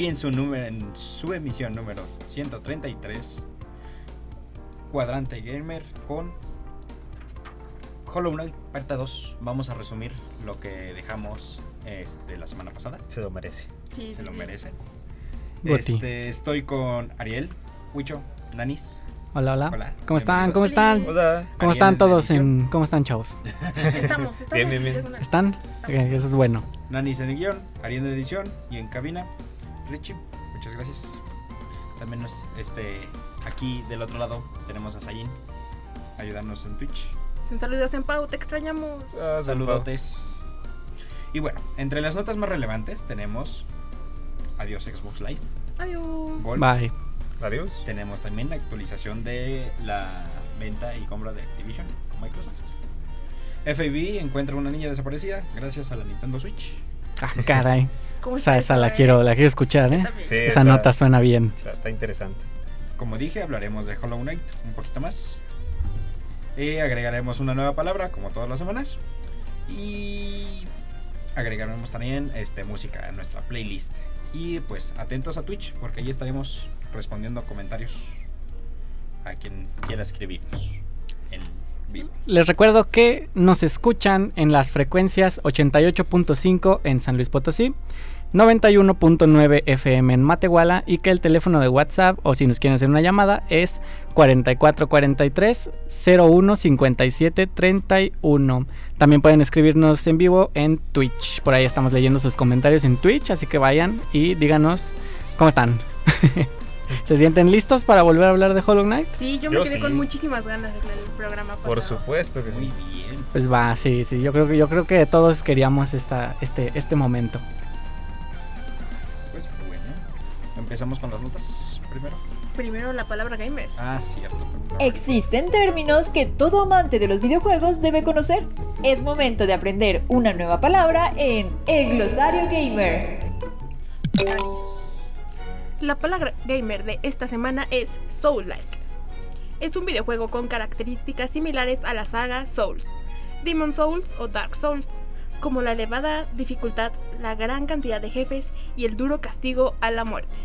Hoy en su, número, en su emisión número 133, Cuadrante Gamer con Hollow Knight parte 2. Vamos a resumir lo que dejamos este, la semana pasada. Se lo merece. Sí, Se sí, lo sí. merecen. Goti. Este, estoy con Ariel, Huicho, Nanis. Hola, hola. Hola, ¿Cómo están? ¿Cómo están? Hola. ¿Cómo están todos? En, ¿Cómo están, chavos? Estamos, estamos. Bien, bien, bien. ¿Están? Eso es bueno. Nanis en el guion, Ariel en edición y en cabina, Richie. Muchas gracias. También nos, este, aquí del otro lado tenemos a Sayin. Ayudarnos en Twitch. Un saludo a Pau, te extrañamos. Ah, Saludotes. Y bueno, entre las notas más relevantes tenemos Adiós Xbox Live. Adiós. Gol. Bye. Adiós. Tenemos también la actualización de la venta y compra de Activision con Microsoft. FAB encuentra una niña desaparecida gracias a la Nintendo Switch. Ah, caray. ¿Cómo Esa, la quiero, la quiero escuchar, ¿eh? Sí, Esa está- nota suena bien. Está, está interesante. Como dije, hablaremos de Hollow Knight un poquito más. Y agregaremos una nueva palabra, como todas las semanas. Y agregaremos también este, música en nuestra playlist. Y pues atentos a Twitch, porque allí estaremos respondiendo comentarios a quien quiera escribirnos en Les recuerdo que nos escuchan en las frecuencias 88.5 en San Luis Potosí, 91.9 FM en Matehuala y que el teléfono de WhatsApp o si nos quieren hacer una llamada es 4443 01 57 31. También pueden escribirnos en vivo en Twitch. Por ahí estamos leyendo sus comentarios en Twitch, así que vayan y díganos cómo están. ¿Se sienten listos para volver a hablar de Hollow Knight? Sí, yo me Yo quedé sí. con muchísimas ganas del programa pasado. Por supuesto que Muy sí. bien. Pues va, sí, sí, yo creo que yo creo que todos queríamos esta, este, este momento. Pues bueno. Empezamos con las notas primero. Primero la palabra gamer. Ah, cierto. Existen términos que todo amante de los videojuegos debe conocer. Es momento de aprender una nueva palabra en El Glosario Gamer. La palabra gamer de esta semana es Soul-like. Es un videojuego con características similares a la saga Souls, Demon Souls o Dark Souls, como la elevada dificultad, la gran cantidad de jefes y el duro castigo a la muerte.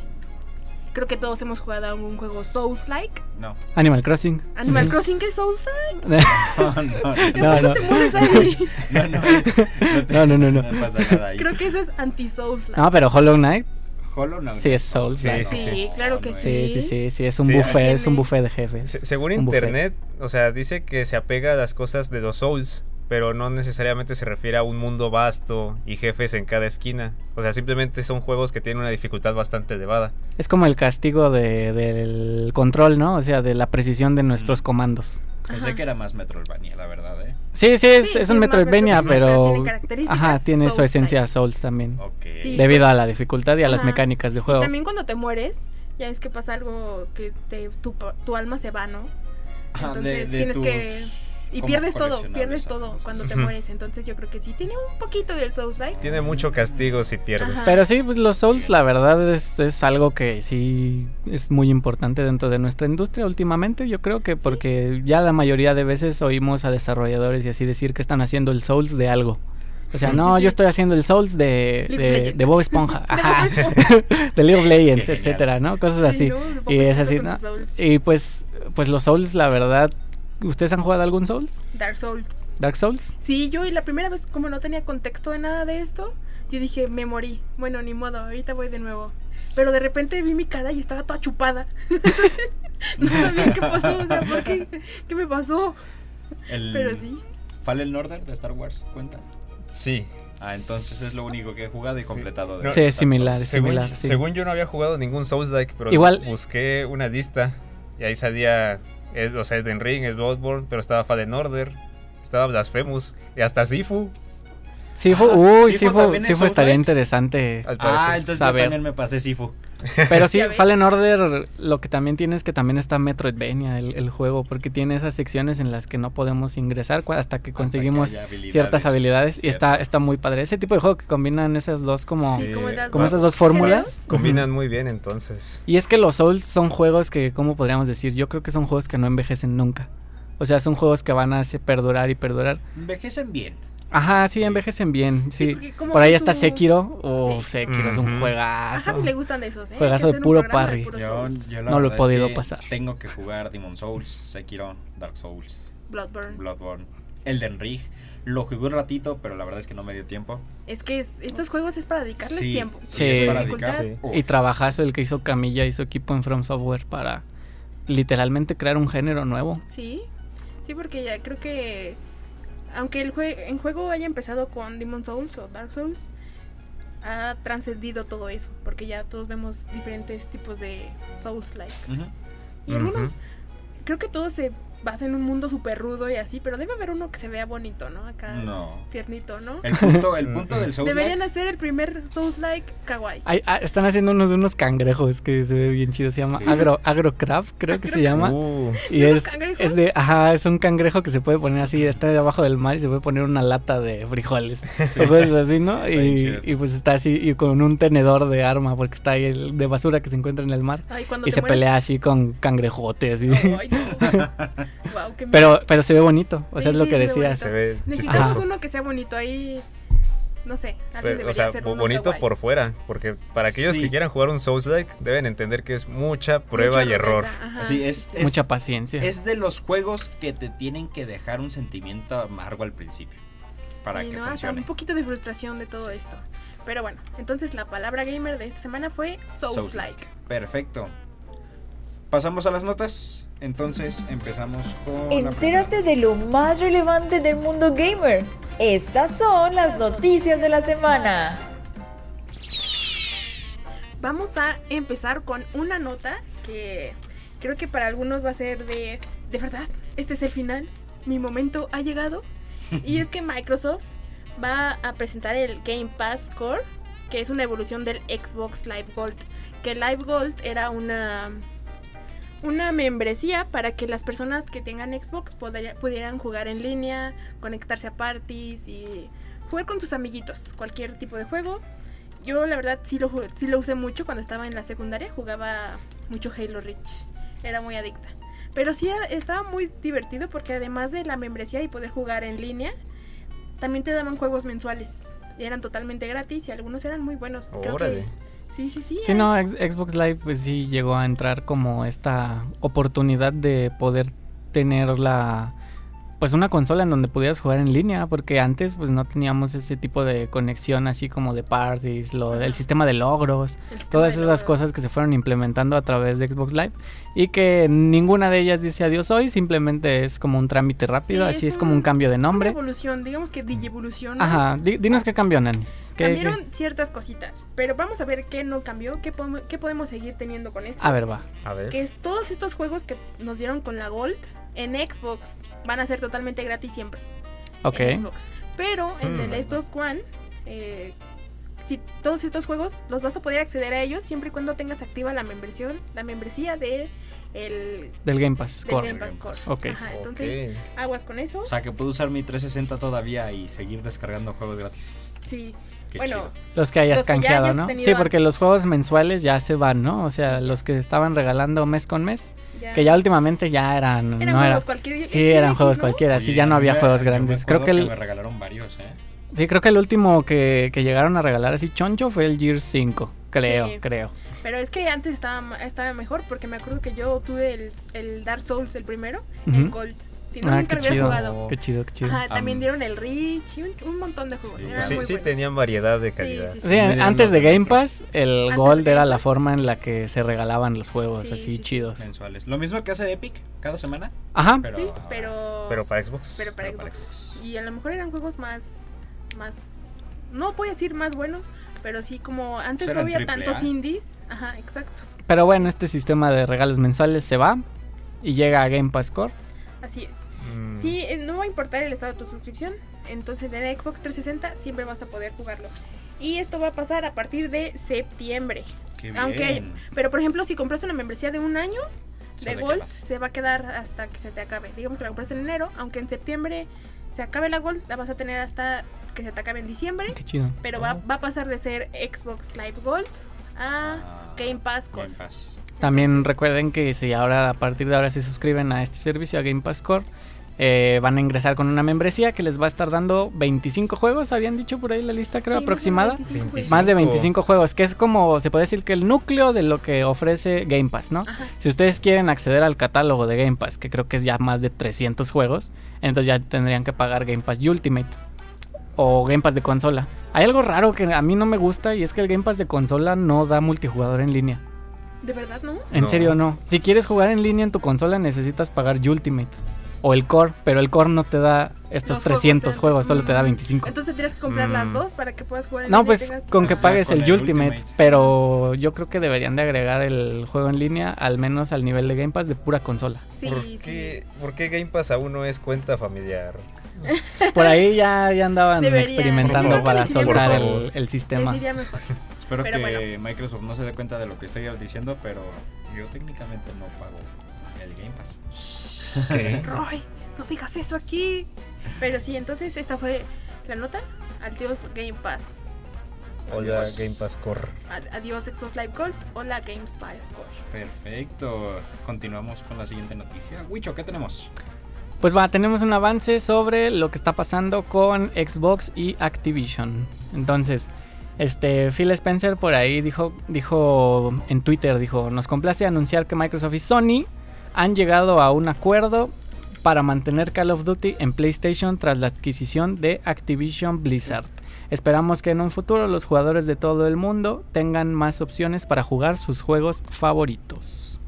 Creo que todos hemos jugado a un juego Souls-like. No. Animal Crossing. Animal Sí. Crossing que es Souls-like. No, no, no. No, no. te mueres ahí. No, no, te- No, no, no, no. No pasa nada ahí. Creo que eso es anti-Souls-like. No, pero Hollow Knight, Hollow Knight. Sí, es Souls, Sí, sí, sí, claro que sí, es. sí, sí, sí, es un Sí, buffet, es un buffet de jefes. Se- según internet, o sea, dice que se apega a las cosas de los Souls, pero no necesariamente se refiere a un mundo vasto y jefes en cada esquina. O sea, simplemente son juegos que tienen una dificultad bastante elevada. Es como el castigo de- del control, ¿no? O sea, de la precisión de nuestros Mm. comandos. Pensé Ajá. que era más Metroidvania, la verdad, ¿eh? Sí, sí, es, Sí, es un es Metroidvania, pero... pero tiene características Ajá, tiene su esencia Souls también. Ok. Sí. Debido a la dificultad y a las mecánicas de Y juego. también cuando te mueres, ya es que pasa algo que te, tu, pa- tu alma se va, ¿no? Ajá, Entonces de- de tienes tus- que... Y pierdes todo, pierdes todo cuando te mueres. Entonces yo creo que sí, tiene un poquito del Souls-like. Tiene mucho castigo si pierdes. Ajá. Pero sí, pues los Souls, la verdad, es, es algo que sí es muy importante dentro de nuestra industria últimamente. Yo creo que porque ya la mayoría de veces oímos a desarrolladores y así decir que están haciendo el Souls de algo. O sea, Sí, no, sí, yo estoy haciendo el Souls de, de, Bob Esponja. De Ajá. League of Legends, etcétera, ¿no? Cosas así. no, y es así, ¿no? Souls. Y pues, pues los Souls, la verdad. ¿Ustedes han jugado algún Souls? Dark Souls. ¿Dark Souls? Sí, yo y la primera vez como no tenía contexto de nada de esto, yo dije, me morí. Bueno, ni modo, ahorita voy de nuevo. Pero de repente vi mi cara y estaba toda chupada. no sabía qué pasó, o sea, ¿por qué? ¿Qué me pasó? El Pero sí. Fallen Order de Star Wars, ¿cuenta? Sí. Ah, entonces es lo único que he jugado y Sí. completado. de No, Sí, es similar, Según, similar. sí. según yo no había jugado ningún Souls-like, pero Igual- busqué una lista y ahí salía, eh, o sea, Elden Ring, el Bloodborne, pero estaba Fallen Order, estaba Blasphemous y hasta Sifu. Sifu, Ah, uy, Sifu Sifu, estaría interesante. Al Ah, parecer. entonces saber. yo también me pasé Sifu. Pero sí. Fallen Order lo que también tiene es que también está Metroidvania el, el juego, porque tiene esas secciones en las que no podemos ingresar hasta que conseguimos Hasta que haya habilidades. ciertas habilidades y está, está muy padre. Ese tipo de juego que combinan esas dos como... Sí, como, las como dos esas dos fórmulas. Combinan muy bien entonces. Y es que los Souls son juegos que, ¿cómo podríamos decir? Yo creo que son juegos que no envejecen nunca. O sea, son juegos que van a perdurar y perdurar. Envejecen bien. Ajá, sí, envejecen bien, sí. Por ahí está su- Sekiro. Oh, Sí. Sekiro es un Ujú. Ajá, juegazo. le gustan de esos, ¿eh? Juegazo de puro parry. puros Yo, Souls. yo la No lo he es podido que pasar. Tengo que jugar Demon Souls, Sekiro, Dark Souls, Bloodborne. Bloodborne, Elden Ring. Lo jugué un ratito, pero la verdad es que no me dio tiempo. Es que es- estos juegos es para dedicarles Sí, tiempo. Sí. es para dedicar. Sí. Y trabajazo el que hizo Camilla y su equipo en From Software para literalmente crear un género nuevo. Sí, sí, porque ya creo que aunque el jue en juego haya empezado con Demon Souls o Dark Souls, ha trascendido todo eso, porque ya todos vemos diferentes tipos de Souls-like. Y algunos, creo que todo se basa en un mundo súper rudo y así, pero debe haber uno que se vea bonito, ¿no? Acá No. tiernito, ¿no? El punto, el punto del Souls Deberían hacer el primer Souls-like kawaii. Ay, ah, están haciendo unos de unos cangrejos que se ve bien chido. Se llama Sí. Agro, Agrocrab, creo que se llama. Uh, Y ¿De es, es de, ajá, es un cangrejo que se puede poner así, está debajo del mar y se puede poner una lata de frijoles. O cosas así, ¿no? Y, pues está así, y con un tenedor de arma, porque está ahí el de basura que se encuentra en el mar. Ay, Y se mueres- pelea así con cangrejotes. y- Ay, no. Wow, qué pero, pero se ve bonito, o sea, Sí, es lo que decías. se ve Necesitamos chistoso. uno que sea bonito ahí. No sé, alguien Pero, debería o sea, bonito por fuera, porque para aquellos Sí. que quieran jugar un Souls-like deben entender que es mucha Mucha prueba y error. ajá, Sí, es- es- Mucha paciencia. Es de los juegos que te tienen que dejar un sentimiento amargo al principio. Para Sí, que ¿no? Hasta funcione. un poquito de frustración de todo Sí. esto. Pero bueno, entonces la palabra gamer de esta semana fue Souls-like. Souls-like. Perfecto. Pasamos a las notas. Entonces empezamos con. la Entérate de lo más relevante del mundo gamer. Estas son las noticias de la semana. Vamos a empezar con una nota que creo que para algunos va a ser de, de verdad, este es el final, mi momento ha llegado. y es que Microsoft va a presentar el Game Pass Core, que es una evolución del Xbox Live Gold. Que Live Gold era una, una membresía para que las personas que tengan Xbox pudieran jugar en línea, conectarse a parties y jugar con sus amiguitos, cualquier tipo de juego. Yo la verdad sí lo, sí lo usé mucho cuando estaba en la secundaria, jugaba mucho Halo Reach, era muy adicta. Pero sí estaba muy divertido porque además de la membresía y poder jugar en línea, también te daban juegos mensuales. Eran totalmente gratis y algunos eran muy buenos. Creo que sí, sí, sí. Sí, no, Xbox Live pues sí llegó a entrar como esta oportunidad de poder tener la pues una consola en donde pudieras jugar en línea, porque antes pues no teníamos ese tipo de conexión así como de parties, lo del sistema de logros, sistema todas de esas logros. cosas que se fueron implementando a través de Xbox Live y que ninguna de ellas dice adiós hoy, simplemente es como un trámite rápido, Sí, así es es como un- cambio de Una nombre. evolución, digamos que digivolución. ¿no? Ajá, di- dinos qué cambió, Nanis. ¿Qué- qué? Cambiaron ciertas cositas, pero vamos a ver qué no cambió, qué, podemos- qué podemos seguir teniendo con esto. A ver, va. A ver. Que es todos estos juegos que nos dieron con la Gold en Xbox van a ser totalmente gratis siempre. Ok. En Xbox. Pero en Hmm. el Xbox One, eh, si todos estos juegos los vas a poder acceder a ellos siempre y cuando tengas activa la membresía, la membresía de el Del Game Pass. del Core. Game Pass Core. Ok. Ajá, entonces Ok. aguas con eso. O sea que puedo usar mi 360 todavía y seguir descargando juegos gratis. Sí. Qué bueno, chido. Los que hayas Los que ya canjeado, hayas ¿no? Sí, porque antes. los juegos mensuales ya se van, ¿no? O sea, Sí. los que estaban regalando mes con mes, ya. que ya últimamente ya eran, eran no juegos era. cualquier Sí, eran juegos cualquiera, sí, ya no había juegos grandes. Creo que el, me regalaron varios, ¿eh? sí, creo que el último que, que llegaron a regalar así choncho fue el Gear 5, creo, Sí. creo. Pero es que antes estaba, estaba mejor porque me acuerdo que yo obtuve el, el Dark Souls el primero en Ujú. Gold. Si no, Ah, nunca qué lo hubiera chido. jugado. Qué chido, qué chido. Ajá, también Am- dieron el Reach y un, un montón de juegos. Sí, tenían variedad de calidad. Sí, antes de Game. Pass, el Antes Gold era la forma en la que se regalaban los juegos Sí, así sí, sí. chidos. Mensuales. Lo mismo que hace Epic cada semana. Ajá. Pero, Sí, pero, Pero para Xbox. pero para pero para Xbox. Y a lo mejor eran juegos más, más, no puedo decir más buenos, pero sí como antes no Eran había tantos A. indies. Ajá, exacto. Pero bueno, este sistema de regalos mensuales se va y llega a Game Pass Core. Así es. Mm, Sí, eh, no va a importar el estado de tu suscripción. Entonces en el Xbox 360 siempre vas a poder jugarlo. Y esto va a pasar a partir de septiembre. Qué bien. Aunque hay- Pero por ejemplo, si compraste una membresía de un año de Gold, se va a quedar hasta que se te acabe. Digamos que la compraste en enero, aunque en septiembre se acabe la Gold, la vas a tener hasta que se te acabe en diciembre. Qué chido. Pero va, va a pasar de ser Xbox Live Gold a Ah, Game Pass Gold. Game Pass. También recuerden que si ahora a partir de ahora se suscriben a este servicio, a Game Pass Core, eh, van a ingresar con una membresía que les va a estar dando 25 juegos, habían dicho por ahí la lista creo Sí, más de aproximada. 25 juegos. Más de 25. 25 juegos, que es como, se puede decir que el núcleo de lo que ofrece Game Pass, ¿no? Ajá. Si ustedes quieren acceder al catálogo de Game Pass, que creo que es ya más de 300 juegos, entonces ya tendrían que pagar Game Pass Ultimate o Game Pass de consola. Hay algo raro que a mí no me gusta y es que el Game Pass de consola no da multijugador en línea. ¿De verdad no? En No. serio no. Si quieres jugar en línea en tu consola necesitas pagar Ultimate o el Core, pero el Core no te da estos Los 300 juegos, juegos, solo te da Mm. 25. Entonces tendrías que comprar las Mm. dos para que puedas jugar en No, pues con que pagues el el Ultimate, Ultimate. pero yo creo que deberían de agregar el juego en línea al menos al nivel de Game Pass de pura consola. Sí, ¿Por, sí. qué, por qué Game Pass aún no es cuenta familiar? Por ahí ya, ya andaban Deberían. experimentando para soltar el, sistema. mejor. Espero Pero que bueno. Microsoft no se dé cuenta de lo que estoy diciendo, pero yo técnicamente no pago el Game Pass. Roy, no digas eso aquí. Pero sí, entonces esta fue la nota. Adiós Game Pass. Hola Adiós. Game Pass Core. Ad- Adiós Xbox Live Gold. Hola Games Pass Core. Perfecto. Continuamos con la siguiente noticia. Wicho, ¿qué tenemos? Pues va, tenemos un avance sobre lo que está pasando con Xbox y Activision. Entonces, este Phil Spencer por ahí dijo, dijo en Twitter, dijo, nos complace anunciar que Microsoft y Sony han llegado a un acuerdo para mantener Call of Duty en PlayStation tras la adquisición de Activision Blizzard. Esperamos que en un futuro los jugadores de todo el mundo tengan más opciones para jugar sus juegos favoritos.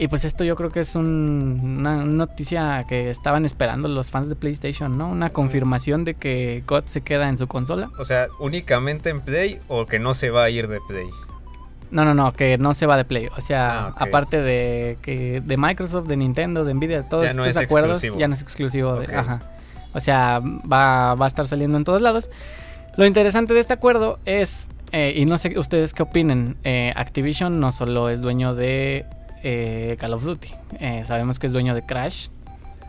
Y pues esto yo creo que es un- una noticia que estaban esperando los fans de PlayStation, ¿no? Una confirmación de que God se queda en su consola. O sea, únicamente en Play o que no se va a ir de Play. No, no, no, que no se va de Play. O sea, Ah, aparte de que de Microsoft, de Nintendo, de Nvidia, todos Ya no estos es acuerdos exclusivo. ya no es exclusivo de, ajá. O sea, va, va a estar saliendo en todos lados. Lo interesante de este acuerdo es, eh, y no sé ustedes qué opinen, eh, Activision no solo es dueño de eh, Call of Duty, eh, sabemos que es dueño de Crash,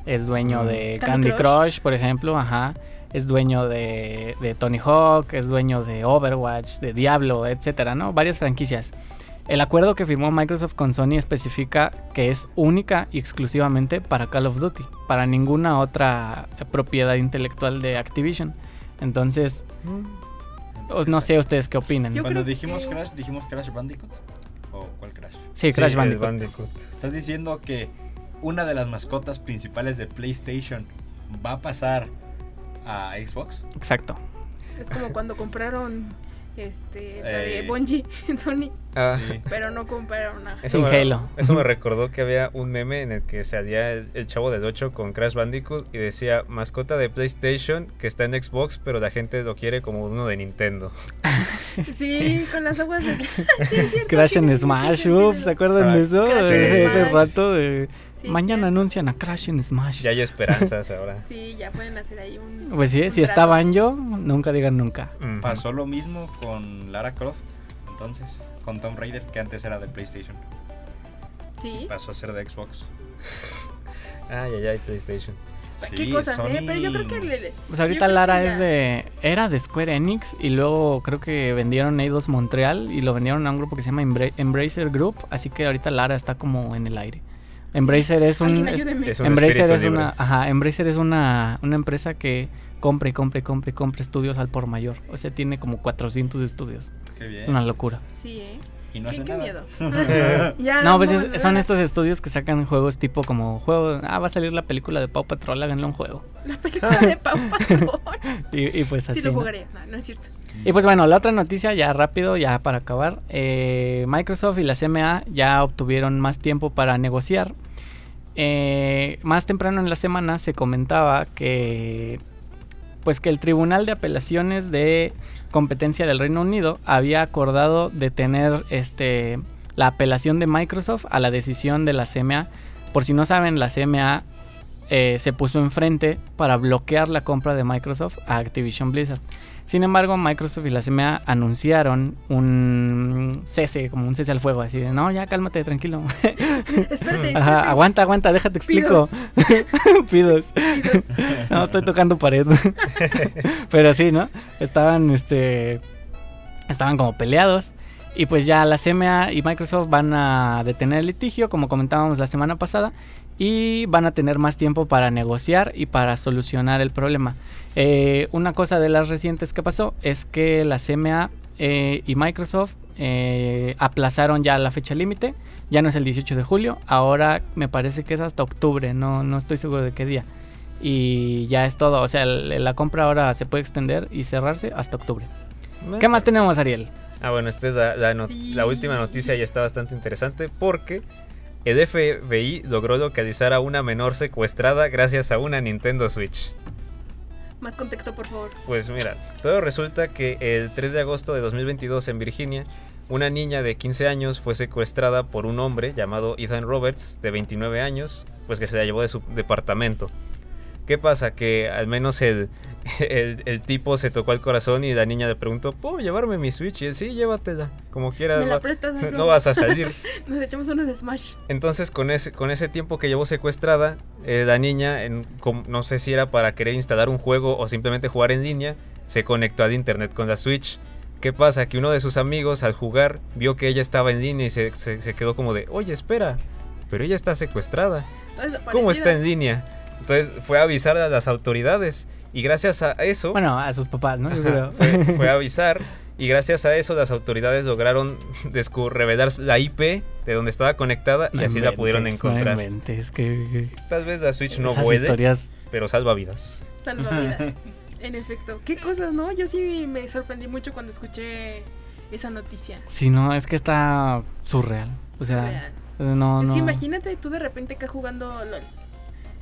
es dueño Mm. de Candy Candy Crush, por ejemplo, ajá. Es dueño de, de Tony Hawk, es dueño de Overwatch, de Diablo, etcétera, ¿no? Varias franquicias. El acuerdo que firmó Microsoft con Sony especifica que es única y exclusivamente para Call of Duty, para ninguna otra eh, propiedad intelectual de Activision. Entonces, os- no sé ustedes qué opinan. Yo Cuando dijimos que- Crash, dijimos Crash Bandicoot. ¿O cuál Crash? Sí, Crash Bandicoot. Bandicoot. ¿Estás diciendo que una de las mascotas principales de PlayStation va a pasar a Xbox? Exacto. Es como cuando compraron este, la de Eh. Bungie en Sony, Ah, Sí. pero no compraron a. Eso me, Halo. eso me recordó que había un meme en el que salía el, el chavo del 8 con Crash Bandicoot y decía mascota de PlayStation que está en Xbox, pero la gente lo quiere como uno de Nintendo. Sí, con las aguas de. Sí, es cierto, Crash tiene en Smash, ups, ¿se acuerdan de eso? Crash Ese, rato de... Sí, Mañana cierto. anuncian a Crash en Smash. Ya hay esperanzas ahora. Sí, ya pueden hacer ahí un. Pues sí, un si trato. está Banjo, nunca digan nunca. Pasó lo mismo con Lara Croft, entonces, con Tomb Raider, que antes era de PlayStation. Sí. Pasó a ser de Xbox. Ay, ay, ay, PlayStation. Qué cosas, ¿eh? Pero yo creo que. le- Pues ahorita Lara ya- es de. Era de Square Enix y luego creo que vendieron Eidos Montreal y lo vendieron a un grupo que se llama Embra- Embracer Group. Así que ahorita Lara está como en el aire. Embracer es un. Alguien es- ayúdeme. es un Embracer es una. Ajá, Embracer es una, una empresa que compra y compra y compra y compra estudios al por mayor. O sea, tiene como 400 estudios. Qué bien. Es una locura. Sí, ¿eh? Y no qué, hace qué nada. miedo. Ya, No, pues es- son estos estudios que sacan juegos tipo como juego. Ah, va a salir la película de Paw Patrol, háganle un juego. La película de Pau Patrol. Y, y pues así. Sí lo jugaría. No, no es cierto. Y pues bueno, la otra noticia ya rápido, ya para acabar. eh, Microsoft y la CMA ya obtuvieron más tiempo para negociar. Eh, más temprano en la semana se comentaba que pues que el Tribunal de Apelaciones de Competencia del Reino Unido había acordado detener este la apelación de Microsoft a la decisión de la CMA. Por si no saben, la CMA eh, se puso enfrente para bloquear la compra de Microsoft a Activision Blizzard. Sin embargo, Microsoft y la CMA anunciaron un cese, como un cese al fuego, así de, no, ya cálmate, tranquilo. Espérate, espérate. Ajá, aguanta, aguanta, déjate explico. Pidos. Pidos. No, estoy tocando pared. Pero sí, ¿no? Estaban, este, estaban como peleados. Y pues ya la CMA y Microsoft van a detener el litigio, como comentábamos la semana pasada, y van a tener más tiempo para negociar y para solucionar el problema. Eh, una cosa de las recientes que pasó es que la CMA eh, y Microsoft eh, aplazaron ya la fecha límite. Ya no es el 18 de julio, ahora me parece que es hasta octubre, no, no estoy seguro de qué día. Y ya es todo, o sea, el- la compra ahora se puede extender y cerrarse hasta octubre. ¿Qué más tenemos, Ariel? Ah, bueno, esta es la, la no- Sí. la última noticia y está bastante interesante porque el FBI logró localizar a una menor secuestrada gracias a una Nintendo Switch. Más contexto, por favor. Pues mira, todo resulta que el 3 de agosto de 2022 en Virginia, una niña de 15 años fue secuestrada por un hombre llamado Ethan Roberts, de 29 años, pues que se la llevó de su departamento. ¿Qué pasa? Que al menos el, el, el tipo se tocó el corazón y la niña le preguntó, ¿puedo llevarme mi Switch? Y él, sí, llévatela, como quieras. ¿Me la prestas? Álvaro? no vas a salir. Nos echamos unos de Smash. Entonces, con ese, con ese tiempo que llevó secuestrada, eh, la niña, en- no sé si era para querer instalar un juego o simplemente jugar en línea, se conectó al internet con la Switch. ¿Qué pasa? Que uno de sus amigos al jugar vio que ella estaba en línea y se, se- se quedó como de, oye, espera, pero ella está secuestrada. ¿Cómo está en línea? Entonces fue a avisar a las autoridades y gracias a eso... Bueno, a sus papás, ¿no? Yo creo. fue, fue a avisar y gracias a eso las autoridades lograron revelar la IP de donde estaba conectada y No así la pudieron No encontrar. inventes, que, que- Tal vez la Switch no esas puede, historias pero salva vidas. Salva vidas. En efecto. ¿Qué cosas, no? Yo sí me sorprendí mucho cuando escuché esa noticia. Sí, no, es que está surreal. O sea, Real. no, es no. que imagínate tú de repente acá jugando LOL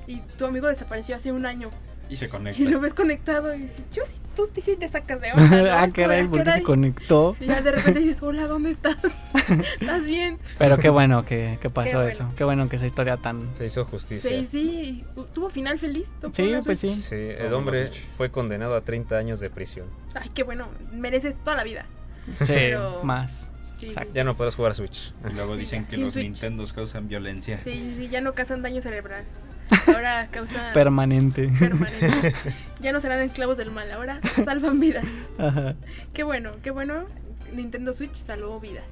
y tu amigo desapareció hace un año Y se conecta. y lo ves conectado y dices, yo sí, tú sí te sacas de onda. ¿no? ah, caray, "Ah, ¿por qué se caray". conectó? Y ya de repente dices, hola, ¿dónde estás? ¿Estás bien? Pero qué bueno que, que pasó bueno. eso. Qué bueno que esa historia tan. Se hizo justicia. Sí, sí. ¿Tuvo final feliz? ¿Tocó Sí, pues sí. Sí, el hombre fue condenado a 30 años de prisión. Ay, qué bueno. Mereces toda la vida. Sí, Pero- más. Sí, Ya no podrás jugar Switch. Y luego dicen que Sin los Switch. Nintendos causan violencia. Sí, sí, ya no causan daño cerebral. Ahora causa Permanente. permanente. Ya no serán esclavos del mal, ahora salvan vidas. Ajá. Qué bueno, qué bueno. Nintendo Switch salvó vidas.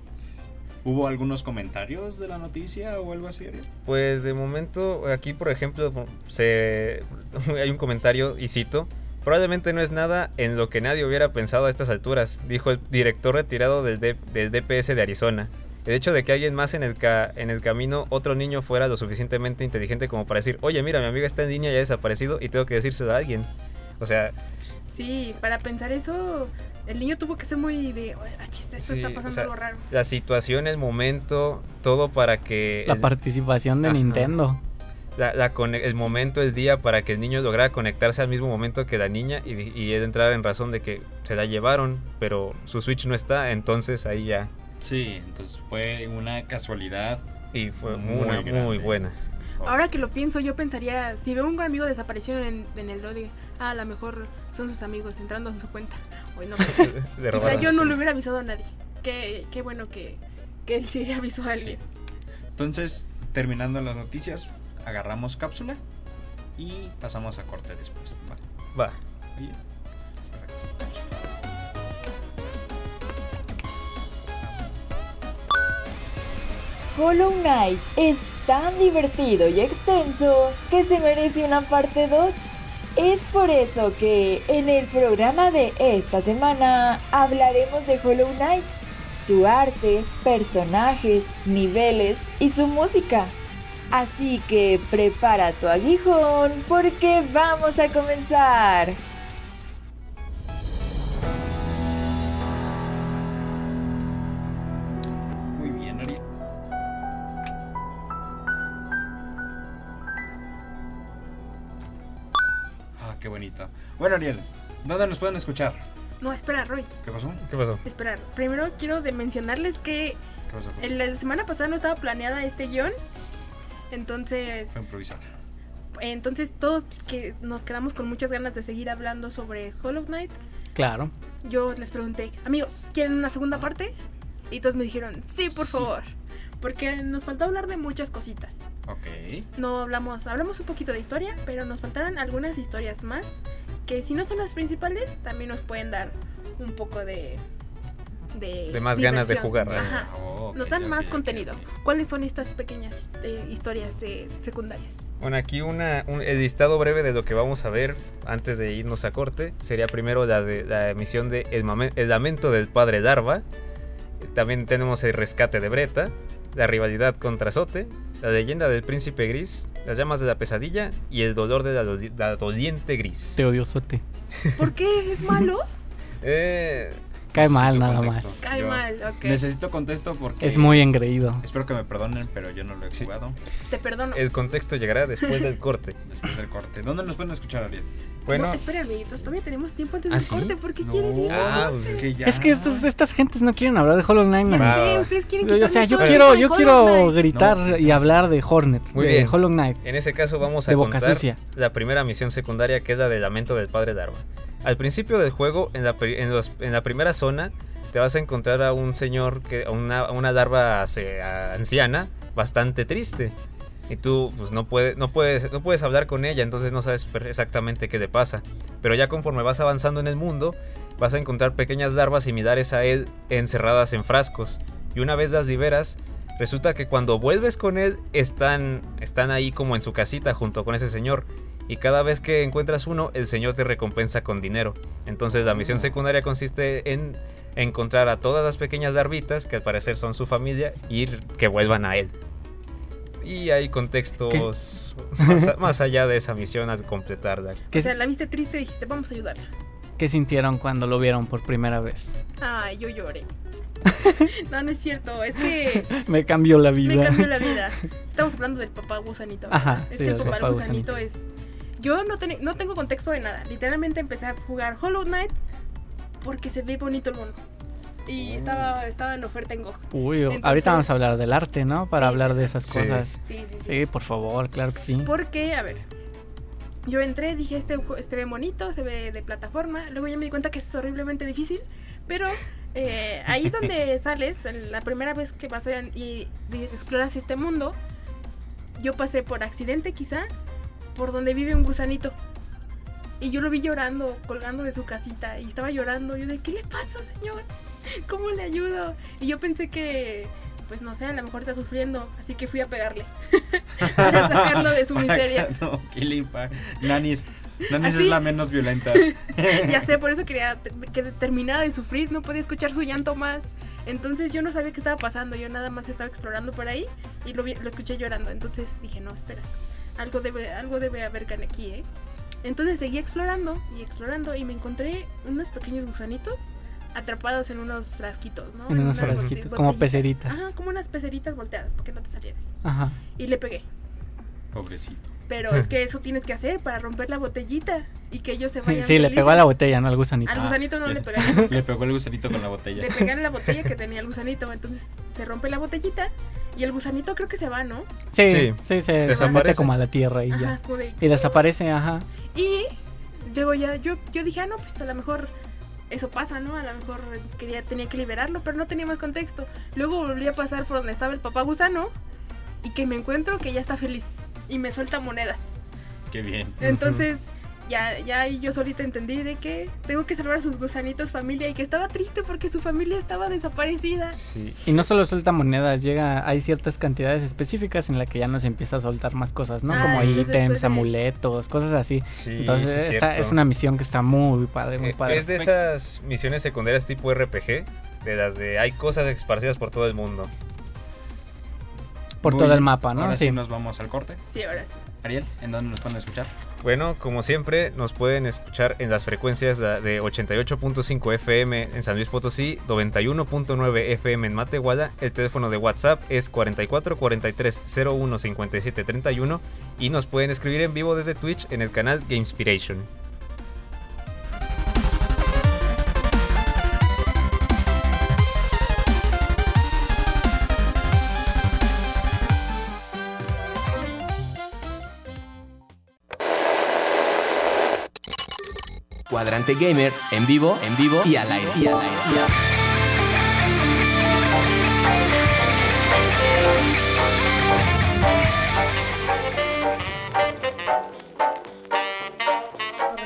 ¿Hubo algunos comentarios de la noticia o algo así? Pues de momento, aquí por ejemplo, se hay un comentario y cito. Probablemente no es nada en lo que nadie hubiera pensado a estas alturas, dijo el director retirado del, D- del DPS de Arizona. El hecho de que alguien más en el, ca- en el camino, otro niño, fuera lo suficientemente inteligente como para decir, oye, mira, mi amiga está en línea y ha desaparecido y tengo que decírselo a alguien. O sea, Sí, para pensar eso, el niño tuvo que ser muy de, "Oye, ah, chiste, esto Sí, está o pasando sea, algo raro. la situación, el momento, todo para que... La el- participación de Ajá. Nintendo. la- la el momento, el día para que el niño lograra conectarse al mismo momento que la niña y, y él entrar en razón de que se la llevaron, pero su Switch no está, entonces ahí ya. Sí, entonces fue una casualidad. Y fue Muy una muy buena. Ahora que lo pienso, yo pensaría, si veo un amigo desaparecido en, en el digo, ah, a lo mejor son sus amigos entrando en su cuenta. Hoy no sé. De Quizá yo no le hubiera avisado a nadie. Qué, qué bueno que, que él sí le avisó a alguien. Entonces, terminando las noticias, agarramos cápsula y pasamos a corte después. ¿va? Va. Bien. Hollow Knight es tan divertido y extenso que se merece una parte 2. Es por eso que en el programa de esta semana hablaremos de Hollow Knight, su arte, personajes, niveles y su música. Así que prepara tu aguijón porque vamos a comenzar. Ariel, ¿dónde nos pueden escuchar? No, espera, Roy. ¿Qué pasó? ¿Qué pasó? Espera, primero quiero de mencionarles que ¿Qué pasó? en la semana pasada no estaba planeada este guion. Entonces, Fue. Entonces todos que nos quedamos con muchas ganas de seguir hablando sobre Hollow Knight, Claro. yo les pregunté, amigos, ¿quieren una segunda parte? Y todos me dijeron, sí, por Sí. favor. Porque nos faltó hablar de muchas cositas. Ok. No hablamos, hablamos un poquito de historia, pero nos faltaron algunas historias más que si no son las principales, también nos pueden dar un poco de... De, De más ganas de jugar. Ajá. Oh, ok, Nos dan más contenido. ¿Cuáles son estas pequeñas eh, historias de secundarias? Bueno, aquí una, un, el listado breve de lo que vamos a ver antes de irnos a corte sería primero la, de, la emisión de el, Mame- el Lamento del Padre Darva. También tenemos el Rescate de Breta, la rivalidad contra Sote, la leyenda del Príncipe Gris, las llamas de la pesadilla y el dolor de la, do- la doliente gris. Te odiosote. ¿Por qué es malo? Eh, Cae mal nada contexto. más. Cae Yo mal, ok. Necesito contexto porque. Es muy engreído. Espero que me perdonen, pero yo no lo he Sí. jugado. Te perdono. el contexto llegará después del corte. Después del corte. ¿Dónde nos pueden escuchar, Ariel? Bueno, No, espera, amiguitos, todavía tenemos tiempo antes ¿Ah, del sí? corte. ¿Por qué No, quieren ir? Ah, pues es que ya. Es que estas, estas gentes no quieren hablar de Hollow Knight. Va. ustedes quieren O sea, yo quiero, yo de quiero gritar No, y hablar de Hornet, Muy de bien. Hollow Knight. En ese caso vamos a De boca contar sucia. la primera misión secundaria que es la del lamento del padre Darwa. Al principio del juego, en la, primera zona, te vas a encontrar a un señor, que, a una, larva anciana, bastante triste. Y tú pues, no, puede- no, puedes, hablar con ella, entonces no sabes exactamente qué le pasa. Pero ya conforme vas avanzando en el mundo, vas a encontrar pequeñas larvas similares a él encerradas en frascos. Y una vez las liberas, resulta que cuando vuelves con él están, están ahí como en su casita junto con ese señor. Y cada vez que encuentras uno, el señor te recompensa con dinero. Entonces la misión secundaria consiste en encontrar a todas las pequeñas larvitas, que al parecer son su familia, y que vuelvan a él. Y hay contextos más, a- más allá de esa misión al completarla. ¿Qué, O sea, la viste triste y dijiste, vamos a ayudarla. qué sintieron cuando lo vieron por primera vez? Ay, yo lloré. no, no es cierto. Es que Me cambió la vida. me cambió la vida. Estamos hablando del papá gusanito. Ajá, Es sí, que el papá, papá gusanito, gusanito. es. Yo no, ten- no tengo contexto de nada. Literalmente empecé a jugar Hollow Knight porque se ve bonito el mono. Y Oh. estaba, estaba en oferta en Go. Uy, Entonces- ahorita vamos a hablar del arte, ¿no? Para Sí. hablar de esas Sí. cosas. Sí, sí, sí. Sí, por favor, claro que sí. Porque, a ver, yo entré, dije, este, este ve bonito, se ve de plataforma. Luego ya me di cuenta que es horriblemente difícil. Pero eh, ahí donde sales, la primera vez que vas y, y exploras este mundo, yo pasé por accidente quizá, por donde vive un gusanito. Y yo lo vi llorando, colgando de su casita. Y estaba llorando. Yo de, ¿qué le pasa, señor? ¿Cómo le ayudo? Y yo pensé que, pues no sé, a lo mejor está sufriendo. Así que fui a pegarle. para sacarlo de su miseria. acá, No, qué limpa. Nanis. Nanis Así. es la menos violenta. ya sé, por eso quería que terminara de sufrir, no podía escuchar su llanto más. Entonces yo no sabía qué estaba pasando, yo nada más estaba explorando por ahí y lo, vi- lo escuché llorando. Entonces dije, no, espera, algo debe, algo debe haber aquí, ¿eh? Entonces seguí explorando y explorando y me encontré unos pequeños gusanitos atrapados en unos frasquitos, ¿no? En unos unas bote- frasquitos, como peceritas. Ajá, como unas peceritas volteadas para que no te salieras. Ajá. Y le pegué. Pobrecito. Pero es que eso tienes que hacer para romper la botellita y que ellos se vayan Sí, le pegó a la felices. botella, no al gusanito. Al gusanito no le- le pegaría nunca. Le pegó el gusanito con la botella. Le pegan la botella que tenía el gusanito. Entonces se rompe la botellita y el gusanito creo que se va, ¿no? Sí, Sí. sí, se, se Desaparece. mete como a la tierra y Ajá, ya. de- Y desaparece, ajá. Y luego ya yo, yo dije, ah, no, pues a lo mejor eso pasa, ¿no? A lo mejor quería, tenía que liberarlo, pero no tenía más contexto. Luego volví a pasar por donde estaba el papá gusano y que me encuentro que ya está feliz y me suelta monedas. Qué bien. Entonces, ya, ya ahí yo solita entendí de que tengo que salvar a sus gusanitos familia y que estaba triste porque su familia estaba desaparecida. Sí. Y no solo suelta monedas, llega, hay ciertas cantidades específicas en las que ya nos empieza a soltar más cosas, ¿no? Ah, Como ítems, de- amuletos, cosas así. Sí, Entonces, sí es esta es una misión que está muy padre, muy Eh, padre. Es de esas misiones secundarias tipo RPG, de las de hay cosas esparcidas por todo el mundo. Por Muy todo el mapa, ¿no? Ahora sí. Sí. nos vamos al corte. Sí, ahora sí. Ariel, ¿en dónde nos pueden escuchar? Bueno, como siempre, nos pueden escuchar en las frecuencias de de 88.5 FM en San Luis Potosí, 91.9 FM en Matehuala. El teléfono de WhatsApp es 44 43 01 57 31 y nos pueden escribir en vivo desde Twitch en el canal Gamespiration. Cuadrante Gamer, en vivo, en vivo y al aire. Y al aire. Y al aire.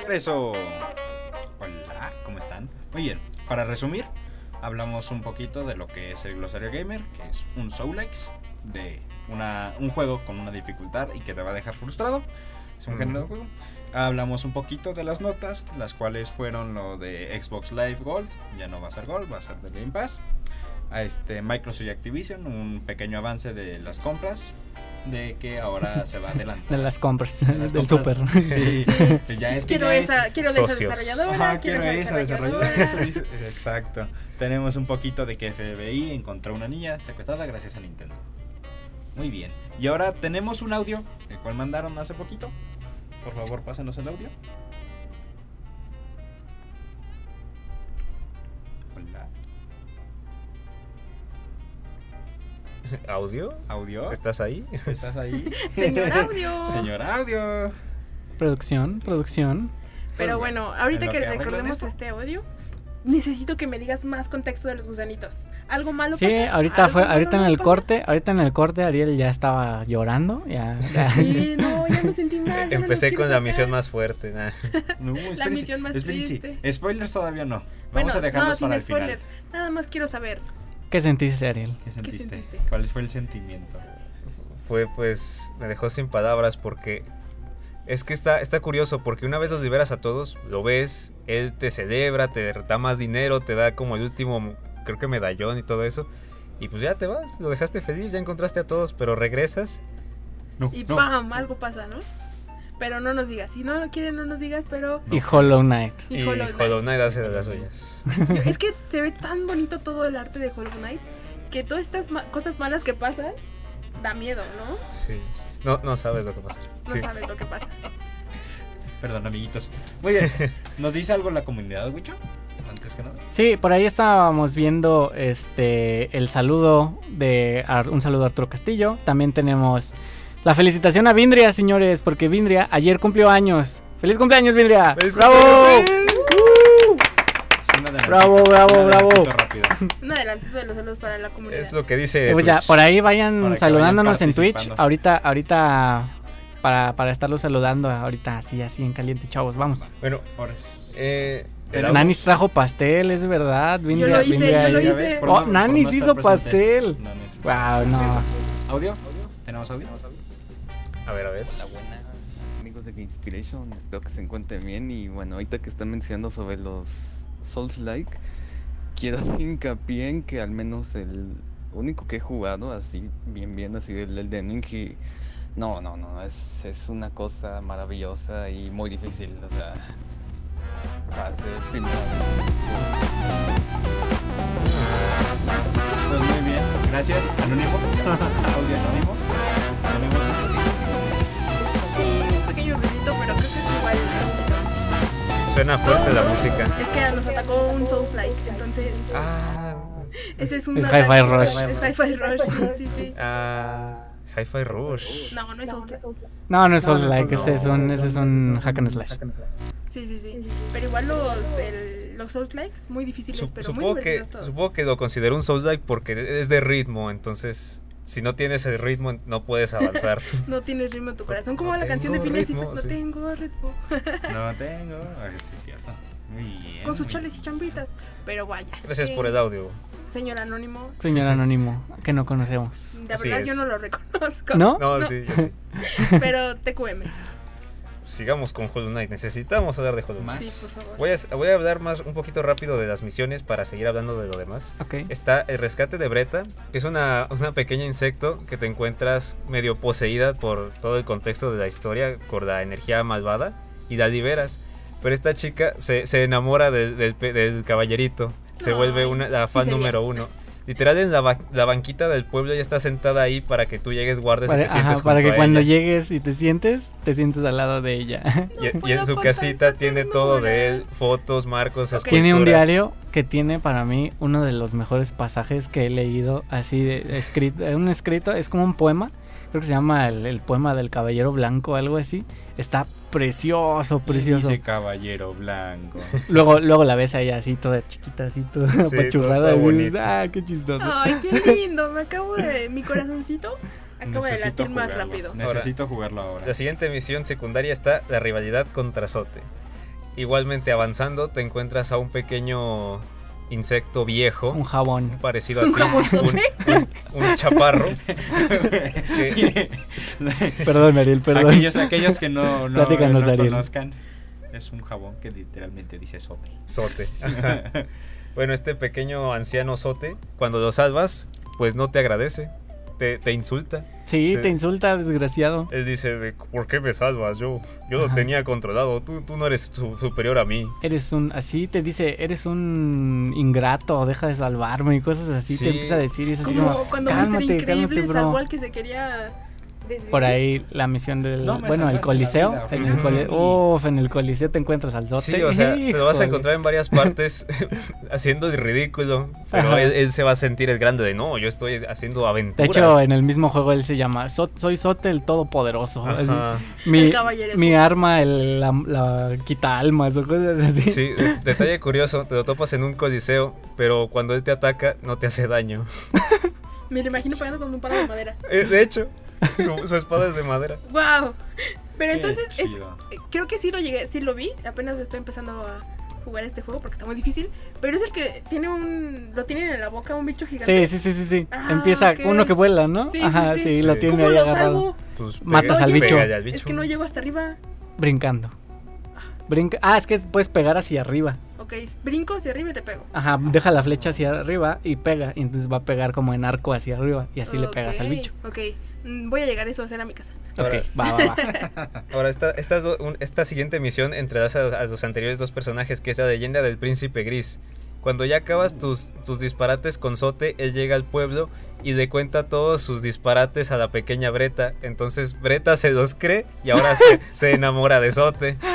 regreso. Hola, ¿cómo están? Muy bien, para resumir, hablamos un poquito de lo que es el Glosario Gamer, que es un Soulix de una, un juego con una dificultad y que te va a dejar frustrado. Es un Ujú. género de juego. Hablamos un poquito de las notas, las cuales fueron lo de Xbox Live Gold, ya no va a ser Gold, va a ser de Game Pass. A este Microsoft y Activision, un pequeño avance de las compras, de que ahora se va adelante. De las compras, De las del compras. super. Sí, ya es que Quiero ya es- esa, quiero de esa Socios. desarrolladora. Ajá, quiero esa desarrolladora. Eso dice- Exacto. Tenemos un poquito de que FBI encontró una niña secuestrada gracias a Nintendo. Muy bien. Y ahora tenemos un audio, el cual mandaron hace poquito. Por favor, pásenos el audio. Hola. ¿Audio? ¿Audio? ¿Estás ahí? ¿Estás ahí? Señor audio. Señor audio. Producción, producción. Pero Pues, bueno, ahorita que, recordemos esto. este audio, necesito que me digas más contexto de los gusanitos. ¿Algo malo Sí, pasa? ahorita ¿Algo fue, ahorita en el pasa? corte, ahorita en el corte Ariel ya estaba llorando, ya, ya. Sí, no, ya me sentí mal. Empecé quiero con la sacar. misión más fuerte. nah. No, espérense, misión más espérense. triste. Spoilers todavía no. Bueno, Vamos a dejarlos no, sin para el spoilers. final. Nada más quiero saber. ¿Qué sentiste, Ariel? ¿Qué sentiste? sentiste? ¿Cuál fue el sentimiento? Fue pues, me dejó sin palabras porque es que está, está curioso porque una vez los liberas a todos, lo ves, él te celebra, te da más dinero, te da como el último, creo que medallón y todo eso. Y pues ya te vas, lo dejaste feliz, ya encontraste a todos, pero regresas. No, Y no. ¡pam! Algo pasa, ¿no? Pero no nos digas. Si no lo quieren, no nos digas, pero. Y Hollow Knight. Y Y Hollow Knight. Hollow Knight hace de las suyas. Es que se ve tan bonito todo el arte de Hollow Knight que todas estas ma- cosas malas que pasan da miedo, ¿no? Sí. No, no sabes lo que pasa. No Sí. sabes lo que pasa. Perdón, amiguitos. Muy bien. ¿Nos dice algo la comunidad, Wicho? Antes que nada. Sí, por ahí estábamos viendo este el saludo de Ar- un saludo a Arturo Castillo. También tenemos la felicitación a Vindria, señores, porque Vindria ayer cumplió años. ¡Feliz cumpleaños, Vindria! ¡Feliz ¡Bravo! cumpleaños, Sí, Bravo, bravo, un bravo. rápido. Un adelantito de los saludos para la comunidad. Es lo que dice. Pues ya, por ahí vayan saludándonos vayan en Twitch. Ahorita, ahorita, para, para estarlos saludando, ahorita así, así en caliente, chavos, vamos. Bueno, Ahora sí. eh, Nanis trajo pastel, es verdad. Vindria, lo hice, Vindria yo lo ahí- hice. ves, Oh, no- Nanis hizo presente. pastel. Es- Wow, no. ¿Audio? ¿Tenemos audio? A ver, a ver. Hola, buenas amigos de Inspiration, espero que se encuentren bien y bueno, ahorita que están mencionando sobre los Souls-like, quiero hacer hincapié en que al menos el único que he jugado así, bien bien, así el Elden Ring y no, no, no, es, es una cosa maravillosa y muy difícil, o sea, primero. Pues muy bien. Gracias. Anónimo. audio anónimo. Tenemos Suena fuerte la música. Es que nos atacó un Souls like, entonces Ah, ese es un Es Hi-Fi Rush. Es Hi-Fi Rush, sí, sí. ah, Hi-Fi Rush. No, no es Souls like. No, no es Souls like, ese es un, ese es un hack and slash. Sí, sí, sí. Pero igual los, el- los Souls likes, muy difíciles, Sup- pero muy supongo, que, divertidos todos. supongo que lo considero un Souls-like porque es de ritmo, entonces si no tienes el ritmo no puedes avanzar. No tienes ritmo en tu corazón, como No la canción de Phineas y Ferb, no sí. tengo ritmo. No tengo. Ah, sí, es cierto. Muy bien. Con sus chales y chambritas. Pero vaya. Gracias eh, por el audio. Señor Anónimo, Señor anónimo, que no conocemos. de Así verdad yo es. no lo reconozco. ¿No? No, sí, yo sí. Pero TQM. Sigamos con Hollow Knight. Necesitamos hablar de Hollow Knight. Más. Sí, por favor. Voy a, voy a hablar más un poquito rápido de las misiones para seguir hablando de lo demás. Ok. Está el rescate de Breta, que es una, una pequeña insecto que te encuentras medio poseída por todo el contexto de la historia, por la energía malvada, y la liberas. Pero esta chica se, se enamora del, del pe- del caballerito, se Ay, vuelve una, la fan número uno. Literal en la, ba- la banquita del pueblo ya está sentada ahí para que tú llegues, guardes y Para, te sientes ajá, para junto que a cuando ella. llegues y te sientes, te sientes al lado de ella. Y, y en su casita tiene todo de él, fotos, marcos, Ok. Tiene un diario que tiene para mí uno de los mejores pasajes que he leído así de escrito, un escrito, es como un poema, creo que se llama el, el poema del caballero blanco, algo así. Está precioso, precioso. Dice caballero blanco. Luego, luego la ves ahí así toda chiquita, así toda Sí, apachurrada. toda y dices, bonita. ah, qué chistoso. Ay, qué lindo. Me acabo de. Mi corazoncito acaba de Necesito latir más jugarlo. rápido. Necesito jugarlo ahora. La siguiente misión secundaria está la rivalidad contra Zote. Igualmente avanzando te encuentras a un pequeño insecto viejo, Un jabón. parecido a ¿Un ti, jabonzote? un, un chaparro. que- Perdón, Ariel, perdón. aquellos, aquellos que no, no, no Ariel. conozcan, es un jabón que literalmente dice sote. Ajá. Bueno, este pequeño anciano Zote, cuando lo salvas, pues no te agradece, te, te insulta. Sí, te- te insulta, desgraciado. Él dice, de, ¿por qué me salvas? Yo, yo lo tenía controlado, tú, tú no eres su- superior a mí. Eres un, así te dice, eres un ingrato, deja de salvarme y cosas así Sí. te empieza a decir y es así Como como, cuando Mr. cálmate, Increíble cálmate, bro. salvó al que se quería. Por ahí la misión del, No bueno, el coliseo, vida, en el Ujú. coli- uf, en el coliseo te encuentras al zote. Sí, o sea, te lo vas a encontrar en varias partes haciendo el ridículo, pero él, él se va a sentir el grande de no, yo estoy haciendo De aventuras. hecho, en el mismo juego él se llama So- Soy Zote el Todopoderoso. así. Mi, mi arma, el, la, la quita almas o cosas así. Sí, de- detalle curioso, te lo topas en un coliseo, pero cuando él te ataca no te hace daño. Me lo imagino pegando con un palo de madera. Eh, De hecho, su, su espada es de madera. ¡Wow! Pero Qué entonces, es- creo que sí lo llegué, sí lo vi. Apenas lo estoy empezando a jugar este juego porque está muy difícil. Pero es el que tiene un. Lo tiene en la boca un bicho gigante. Sí, sí, sí, sí, sí. Ah, Empieza uno que vuela, ¿no? Sí, Ajá, sí. sí, Sí. lo tiene ¿Cómo ahí lo agarrado. salvo? Pues Matas al bicho. al bicho. Es que no llego hasta arriba. Brincando. Brinca. Ah, es que puedes pegar hacia arriba. Ok, brinco hacia arriba y te pego. Ajá, deja la flecha hacia arriba y pega. Y entonces va a pegar como en arco hacia arriba. Y así le pegas al bicho. Ok, Mm, voy a llegar eso a hacer a mi casa. Ok, va, va, va. Ahora, esta, un- esta siguiente misión entrelaza a, a los anteriores dos personajes, que es la leyenda del príncipe gris. Cuando ya acabas tus, tus disparates con Sote, él llega al pueblo y le cuenta todos sus disparates a la pequeña Breta. Entonces Breta se los cree y ahora se, se enamora de Sote.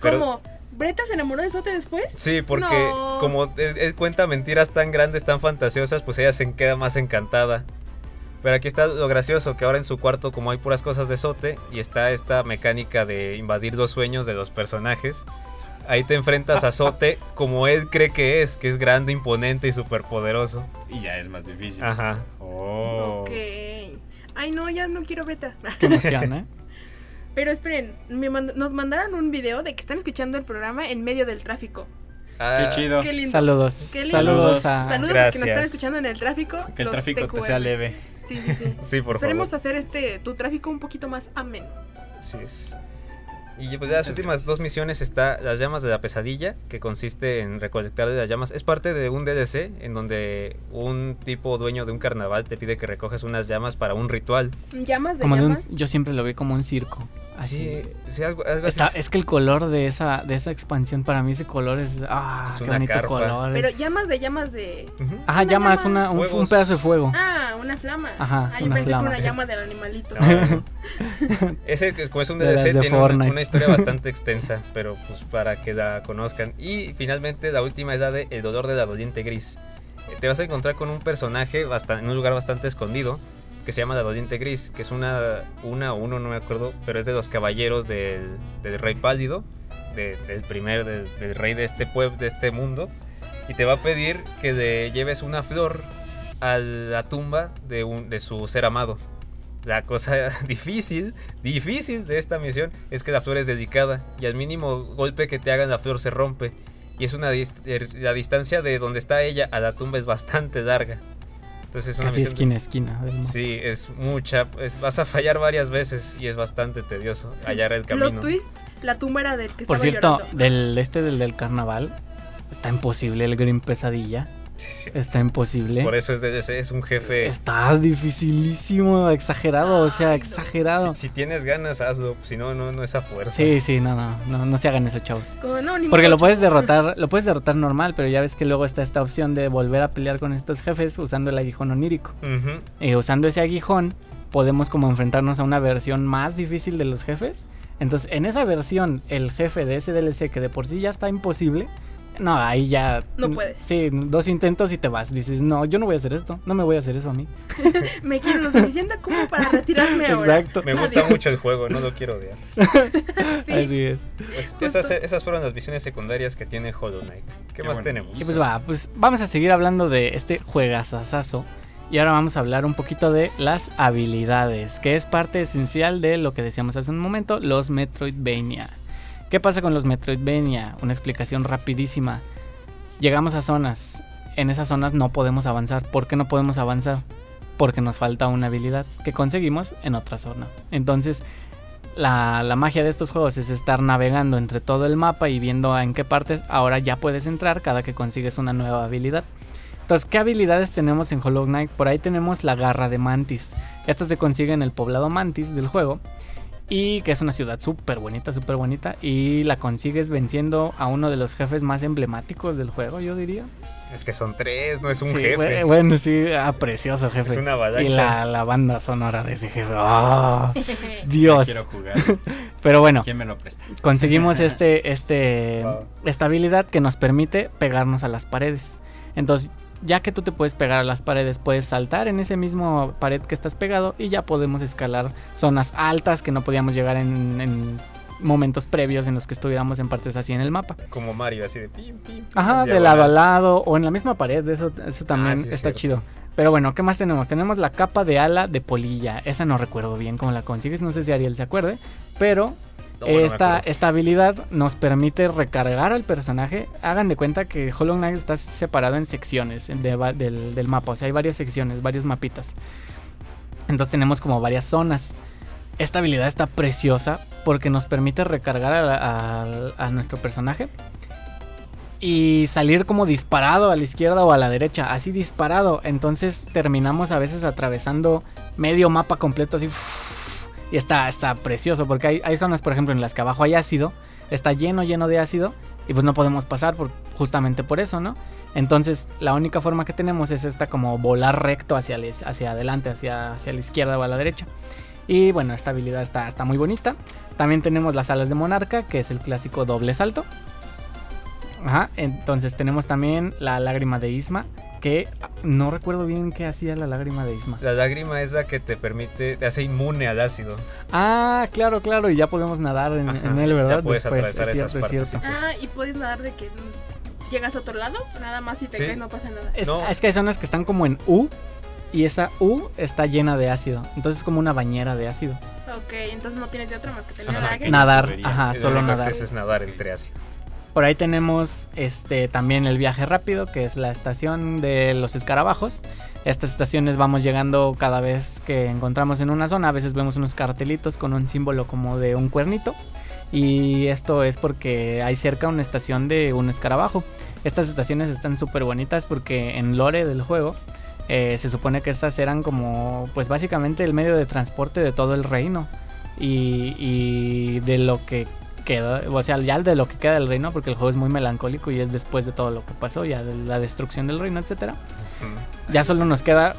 ¿Cómo? ¿Breta se enamoró de Sote después? Sí, porque No. como él, él cuenta mentiras tan grandes, tan fantasiosas, pues ella se queda más encantada. Pero aquí está lo gracioso, que ahora en su cuarto como hay puras cosas de Sote y está esta mecánica de invadir los sueños de los personajes, ahí te enfrentas a Sote como él cree que es, que es grande, imponente y superpoderoso. Y ya es más difícil. Ajá. Oh. Ok. Ay, no, ya no quiero Breta. Qué emoción, ¿eh? Pero esperen, me mand- nos mandaron un video de que están escuchando el programa en medio del tráfico. Ah, Qué chido. Qué lindo. Saludos. Qué lindo. Saludos a. Saludos a que nos están escuchando en el tráfico. Que el tráfico te TQM. sea leve. Sí, sí, sí. Sí, por Esperemos favor. hacer este tu tráfico un poquito más ameno. Así es. Y pues ya las últimas dos misiones está las llamas de la pesadilla, que consiste en recolectar de las llamas. Es parte de un DLC en donde un tipo dueño de un carnaval te pide que recojas unas llamas para un ritual. Llamas de Como de un, llamas. yo siempre lo vi como un circo. Así. Sí, sí, algo, algo así. Está- es que el color de esa, de esa expansión, para mí ese color es. Ah, Es qué bonito carpa. color. Pero llamas de llamas de. Ujú. Ajá, una llamas, llama. una, un, un pedazo de fuego. Ah, una flama. Ajá, Ah, yo una pensé flama. que una llama del animalito. No. Ese, que como es un DLC, de tiene una, una historia bastante extensa, pero pues para que la conozcan. Y finalmente la última es la de El dolor de la doliente gris. Eh, Te vas a encontrar con un personaje en un lugar bastante escondido que se llama la doliente gris, que es una, una o uno, no me acuerdo, pero es de los caballeros del, del rey pálido, de- del primer, del rey de este pueblo, de este mundo. Y te va a pedir que le lleves una flor a la tumba de, un, de su ser amado. La cosa difícil, difícil de esta misión es que la flor es delicada y al mínimo golpe que te hagan la flor se rompe. Y es una dist- er, la distancia de donde está ella a la tumba es bastante larga. Entonces es una Casi misión esquina a esquina. Sí, es mucha, es- vas a fallar varias veces y es bastante tedioso hallar el camino. Plot twist, la tumba era del que Por estaba cierto, llorando. del este del, del carnaval, está imposible el Green Pesadilla. Sí. Está imposible. Por eso es, DLC, es un jefe. Está dificilísimo, exagerado, o sea, exagerado. Si, si tienes ganas, hazlo. Si no, no, no es a fuerza. Sí, sí, no, no, no, no se hagan eso, chavos. Como, no, ni Porque modo, lo puedes derrotar, lo puedes derrotar normal, pero ya ves que luego está esta opción de volver a pelear con estos jefes usando el aguijón onírico. Y usando ese aguijón, podemos como enfrentarnos a una versión más difícil de los jefes. Entonces, en esa versión, el jefe de ese DLC, que de por sí ya está imposible, No, ahí ya. No puedes. Sí, dos intentos y te vas. Dices, no, yo no voy a hacer esto. No me voy a hacer eso a mí. Me quiero lo suficiente como para retirarme ahora. Exacto. Me gusta Adiós. mucho el juego, no lo quiero odiar. Sí. Así es. Pues esas, esas fueron las visiones secundarias que tiene Hollow Knight. ¿Qué, Qué más bueno. tenemos? Y pues va, pues vamos a seguir hablando de este juegazazazo. Y ahora vamos a hablar un poquito de las habilidades, que es parte esencial de lo que decíamos hace un momento, los Metroidvania. ¿Qué pasa con los Metroidvania? Una explicación rapidísima. Llegamos a zonas. En esas zonas no podemos avanzar. ¿Por qué no podemos avanzar? Porque nos falta una habilidad que conseguimos en otra zona. Entonces, la, la magia de estos juegos es estar navegando entre todo el mapa y viendo en qué partes ahora ya puedes entrar cada que consigues una nueva habilidad. Entonces, ¿qué habilidades tenemos en Hollow Knight? Por ahí tenemos la garra de Mantis. Esta se consigue en el poblado Mantis del juego. Y que es una ciudad súper bonita, súper bonita. Y la consigues venciendo a uno de los jefes más emblemáticos del juego, yo diría. Es que son tres, no es un Sí, jefe. bue- Bueno, sí, ah, precioso jefe. Es una avalancha. y la, la banda sonora de ese jefe. ¡Ah! Dios. quiero jugar. Pero bueno, ¿Quién me lo presta? conseguimos este, este, Wow. esta habilidad que nos permite pegarnos a las paredes. Entonces, ya que tú te puedes pegar a las paredes, puedes saltar en ese mismo pared que estás pegado y ya podemos escalar zonas altas que no podíamos llegar en, en momentos previos en los que estuviéramos en partes así en el mapa. Como Mario, así de pim, pim. Ajá, de lado a lado o en la misma pared, eso, eso también Ah, sí, está chido. Pero bueno, ¿qué más tenemos? Tenemos la capa de ala de polilla. Esa no recuerdo bien cómo la consigues, no sé si Ariel se acuerde, pero No, bueno, me esta, esta habilidad nos permite recargar al personaje. Hagan de cuenta que Hollow Knight está separado en secciones de del, del mapa. O sea, hay varias secciones, varios mapitas. Entonces tenemos como varias zonas. Esta habilidad está preciosa porque nos permite recargar a, nuestro personaje y salir como disparado a la izquierda o a la derecha, así disparado. Entonces terminamos a veces atravesando medio mapa completo así. Y está, está precioso porque hay, hay zonas, por ejemplo, en las que abajo hay ácido, está lleno, lleno de ácido y pues no podemos pasar por, justamente por eso, ¿no? Entonces la única forma que tenemos es esta como volar recto hacia, hacia adelante, hacia, hacia la izquierda o a la derecha. Y bueno, esta habilidad está, está muy bonita. También tenemos las alas de monarca, que es el clásico doble salto. Ajá, entonces tenemos también la lágrima de Isma, que no recuerdo bien qué hacía la lágrima de Isma. La lágrima es la que te permite, te hace inmune al ácido. Ah, claro, claro, y ya podemos nadar en, Ajá, en él, ya ¿verdad? puedes atravesar es esas cierto, es cierto. partecitas. Ah, y puedes nadar de que llegas a otro lado, nada más si te Sí. caes no pasa nada. Es, No. es que hay zonas que están como en U y esa U está llena de ácido. Entonces es como una bañera de ácido. Ok, entonces no tienes de otra más que tener Ajá, que Nadar, tubería. ajá, El solo nadar. acceso es nadar entre ácido. Por ahí tenemos este también el viaje rápido, que es la estación de los escarabajos. Estas estaciones vamos llegando cada vez que encontramos en una zona. A veces vemos unos cartelitos con un símbolo como de un cuernito. Y esto es porque hay cerca una estación de un escarabajo. Estas estaciones están súper bonitas porque en lore del juego eh, se supone que estas eran como pues básicamente el medio de transporte de todo el reino. Y, y de lo que queda, o sea, ya de lo que queda del reino, porque el juego es muy melancólico y es después de todo lo que pasó, ya de la destrucción del reino. Mm. Ya solo nos queda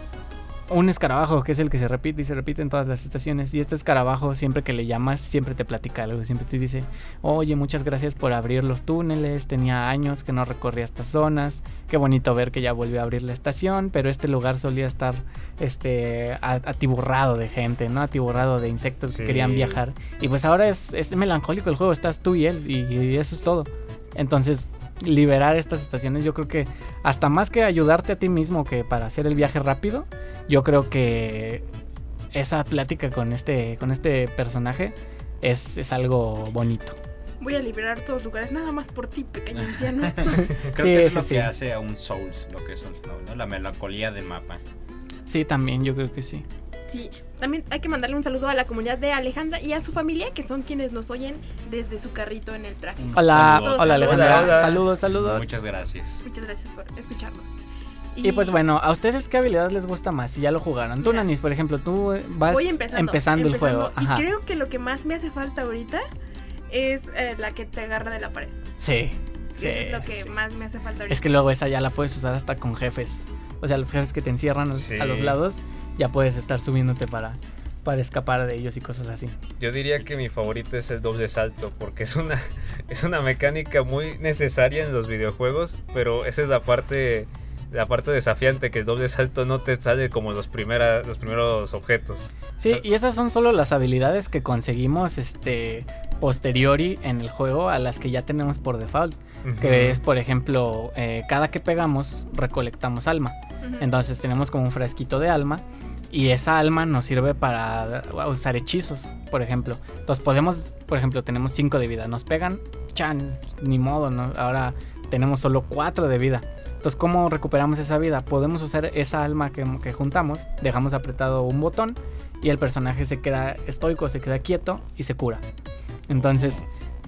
un escarabajo, que es el que se repite y se repite en todas las estaciones. Y este escarabajo, siempre que le llamas, siempre te platica algo. Siempre te dice, oye, muchas gracias por abrir los túneles. Tenía años que no recorría estas zonas. Qué bonito ver que ya volvió a abrir la estación. Pero este lugar solía estar este, a- atiborrado de gente, ¿no? Atiborrado de insectos que querían viajar. Y pues ahora es, es melancólico el juego. Estás tú y él. Y, y eso es todo. Entonces, liberar estas estaciones, yo creo que hasta más que ayudarte a ti mismo que para hacer el viaje rápido, yo creo que esa plática con este, con este personaje es, es algo bonito. Voy a liberar todos los lugares nada más por ti, pequeño anciano. Creo Sí, que eso es lo sí. que hace a un Souls, lo que es un Souls, ¿no? La melancolía del mapa. Sí, también, yo creo que sí. Sí, también hay que mandarle un saludo a la comunidad de Alejandra y a su familia, que son quienes nos oyen desde su carrito en el tráfico. Hola, hola Alejandra. Hola. Saludos, saludos. Muchas gracias. Muchas gracias por escucharnos. Y pues bueno, ¿a ustedes qué habilidad les gusta más? Si ya lo jugaron. Tú. Nanis, por ejemplo, tú vas empezando, empezando, el juego. Y Ajá. creo que lo que más me hace falta ahorita es eh, la que te agarra de la pared. Sí. sí, es lo que sí. más me hace falta ahorita. Es que luego esa ya la puedes usar hasta con jefes. O sea, los jefes que te encierran Sí. a los lados, ya puedes estar subiéndote para, para escapar de ellos y cosas así. Yo diría que mi favorito es el doble salto, porque es una, es una mecánica muy necesaria en los videojuegos, pero esa es la parte, la parte desafiante, que el doble salto no te sale como los, primera, los primeros objetos. Sí, y esas son solo las habilidades que conseguimos este posteriori en el juego a las que ya tenemos por default, que es por ejemplo, eh, cada que pegamos recolectamos alma. Entonces tenemos como un frasquito de alma y esa alma nos sirve para usar hechizos, por ejemplo. Entonces podemos, por ejemplo, tenemos 5 de vida, nos pegan, chan, ni modo, ¿no? ahora tenemos solo 4 de vida. Entonces, ¿cómo recuperamos esa vida? Podemos usar esa alma que, que juntamos, dejamos apretado un botón y el personaje se queda estoico, se queda quieto y se cura. Entonces,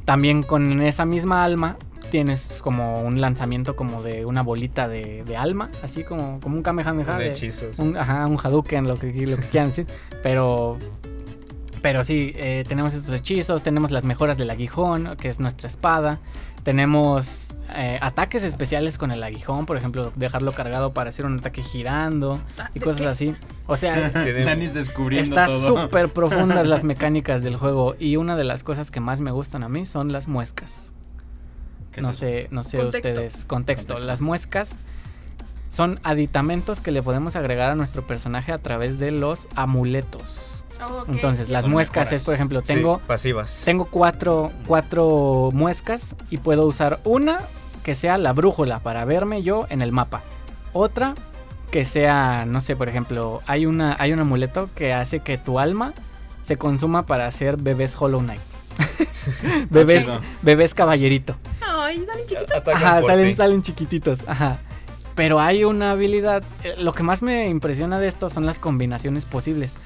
también con esa misma alma tienes como un lanzamiento como de una bolita de, de alma, así como, como un Kamehameha. de de- hechizos. un, ajá, un Hadouken, lo que, lo que quieran decir. Pero, pero sí, eh, tenemos estos hechizos, tenemos las mejoras del aguijón, que es nuestra espada. Tenemos eh, ataques especiales con el aguijón, por ejemplo, dejarlo cargado para hacer un ataque girando Ah, y ¿de cosas qué? así. O sea, Está súper profundas las mecánicas del juego y una de las cosas que más me gustan a mí son las muescas. ¿Qué es No sé, no sé Contexto. ustedes, contexto. Contexto. Las muescas son aditamentos que le podemos agregar a nuestro personaje a través de los amuletos. Oh. Entonces, las Son muescas mejoras. es, por ejemplo, Sí, tengo, pasivas. tengo cuatro, cuatro muescas y puedo usar una que sea la brújula para verme yo en el mapa. Otra que sea, no sé, por ejemplo, hay, una, hay un amuleto que hace que tu alma se consuma para hacer bebés Hollow Knight. bebés, Chido. bebés caballerito. Ay, salen chiquitos. Atacan Ajá, salen, ti. salen chiquititos. Ajá. Pero hay una habilidad. eh, Lo que más me impresiona de esto son las combinaciones posibles.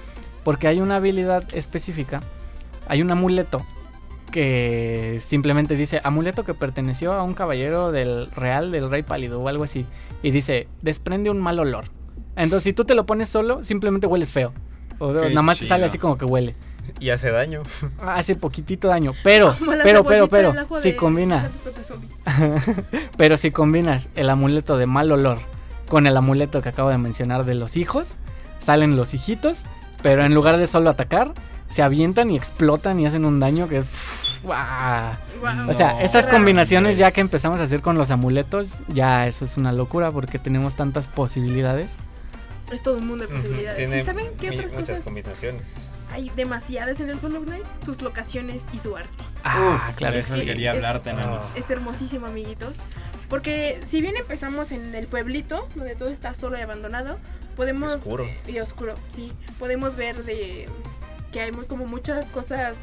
Porque hay una habilidad específica. Hay un amuleto que simplemente dice amuleto que perteneció a un caballero del real del rey pálido o algo así. Y dice desprende un mal olor. Entonces, si tú te lo pones solo, simplemente hueles feo. O nada más te sale así como que huele. Y hace daño. Hace poquitito daño. Pero, pero, pero, pero, si combina. Pero si combinas el amuleto de mal olor con el amuleto que acabo de mencionar de los hijos, salen los hijitos, pero en lugar de solo atacar, se avientan y explotan y hacen un daño que es... Guau. O sea, No. estas combinaciones ya que empezamos a hacer con los amuletos, ya eso es una locura porque tenemos tantas posibilidades. Es todo un mundo de posibilidades. Tiene ¿Y saben qué otras muchas cosas? combinaciones. Hay demasiadas en el Hollow Knight. Sus locaciones y su arte. Ah, Uf, claro eso sí. quería Es- hablarte. Ah. Es hermosísimo, amiguitos. Porque si bien empezamos en el pueblito, donde todo está solo y abandonado, podemos... Y oscuro. Y oscuro, sí. Podemos ver de que hay muy, como muchas cosas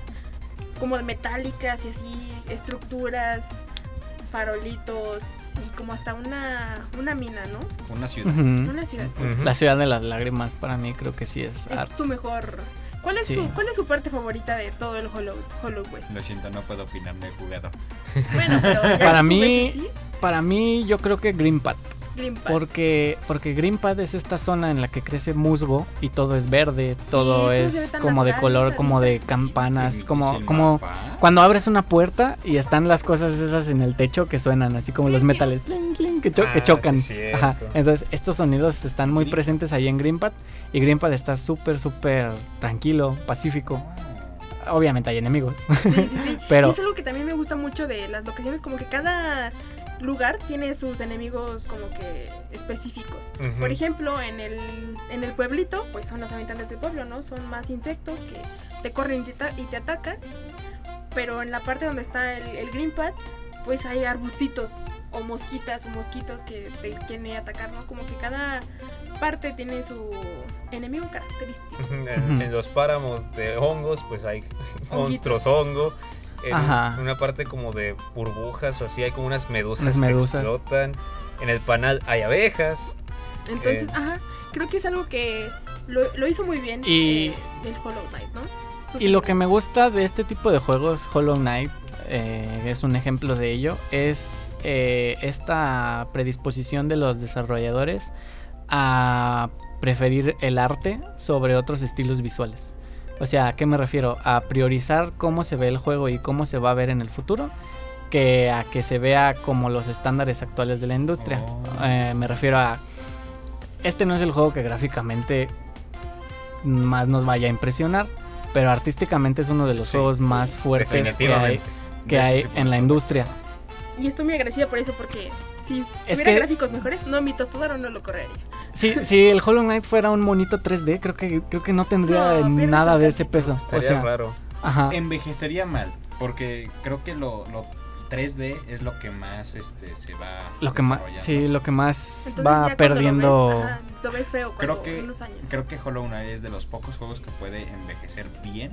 como de metálicas y así, estructuras, farolitos y como hasta una, una mina, ¿no? Una ciudad. Una ciudad. sí. La ciudad de las lágrimas para mí creo que sí es Es arte. tu mejor... ¿Cuál es, Sí. su, ¿Cuál es su parte favorita de todo el Hollow, Hollow West? Lo siento, no puedo opinar, no he jugado. Bueno, pero ya Para mí- Para mí yo creo que. Green Path. Porque, porque Greenpad es esta zona en la que crece musgo y todo es verde, todo es como de color, como de campanas, ¿Permitís como, como cuando abres una puerta y están las cosas esas en el techo que suenan, así como los metales clink, clink, que, cho- que chocan. sí, cierto. Ajá. Entonces estos sonidos están muy Green- presentes ahí en Greenpad y Greenpad está súper, súper tranquilo, pacífico. Obviamente hay enemigos. Sí, sí, sí. Pero- Y es algo que también me gusta mucho de las locaciones, como que cada lugar tiene sus enemigos como que específicos. Por ejemplo, en el, en el pueblito, pues son los habitantes del pueblo, ¿no? Son más insectos que te corren y te, ta- y te atacan. Pero en la parte donde está el, el green pad, pues hay arbustitos o mosquitas o mosquitos que te quieren atacar, ¿no? Como que cada parte tiene su enemigo característico. En, en los páramos de hongos, pues hay monstruos hongo. En Ajá. una parte como de burbujas o así, hay como unas medusas, Unas que explotan. En el panal hay abejas. Entonces, Eh. ajá, creo que es algo que lo, lo hizo muy bien Y- eh, el Hollow Knight, ¿no? Sus Y lo que me gusta de este tipo de juegos, Hollow Knight, eh, es un ejemplo de ello, es eh, esta predisposición de los desarrolladores a preferir el arte sobre otros estilos visuales. O sea, ¿a qué me refiero? A priorizar cómo se ve el juego y cómo se va a ver en el futuro, que a que se vea como los estándares actuales de la industria. Oh. Eh, me refiero a... Este no es el juego que gráficamente más nos vaya a impresionar. Pero artísticamente es uno de los Sí, juegos más fuertes que hay, que hay sí en la industria. Y estoy muy agradecida por eso porque si Es que- gráficos mejores, no mi tostador no lo correría. Si, si el Hollow Knight fuera un monito 3D, creo que, creo que no tendría No, nada de ese peso. O Estaría sea, raro. ajá. Envejecería mal, porque creo que lo, lo 3D es lo que más este, se va Lo que más, sí, lo que más Entonces va perdiendo. Lo ves, ajá, lo ves feo Creo que- en unos años. Creo que Hollow Knight es de los pocos juegos que puede envejecer bien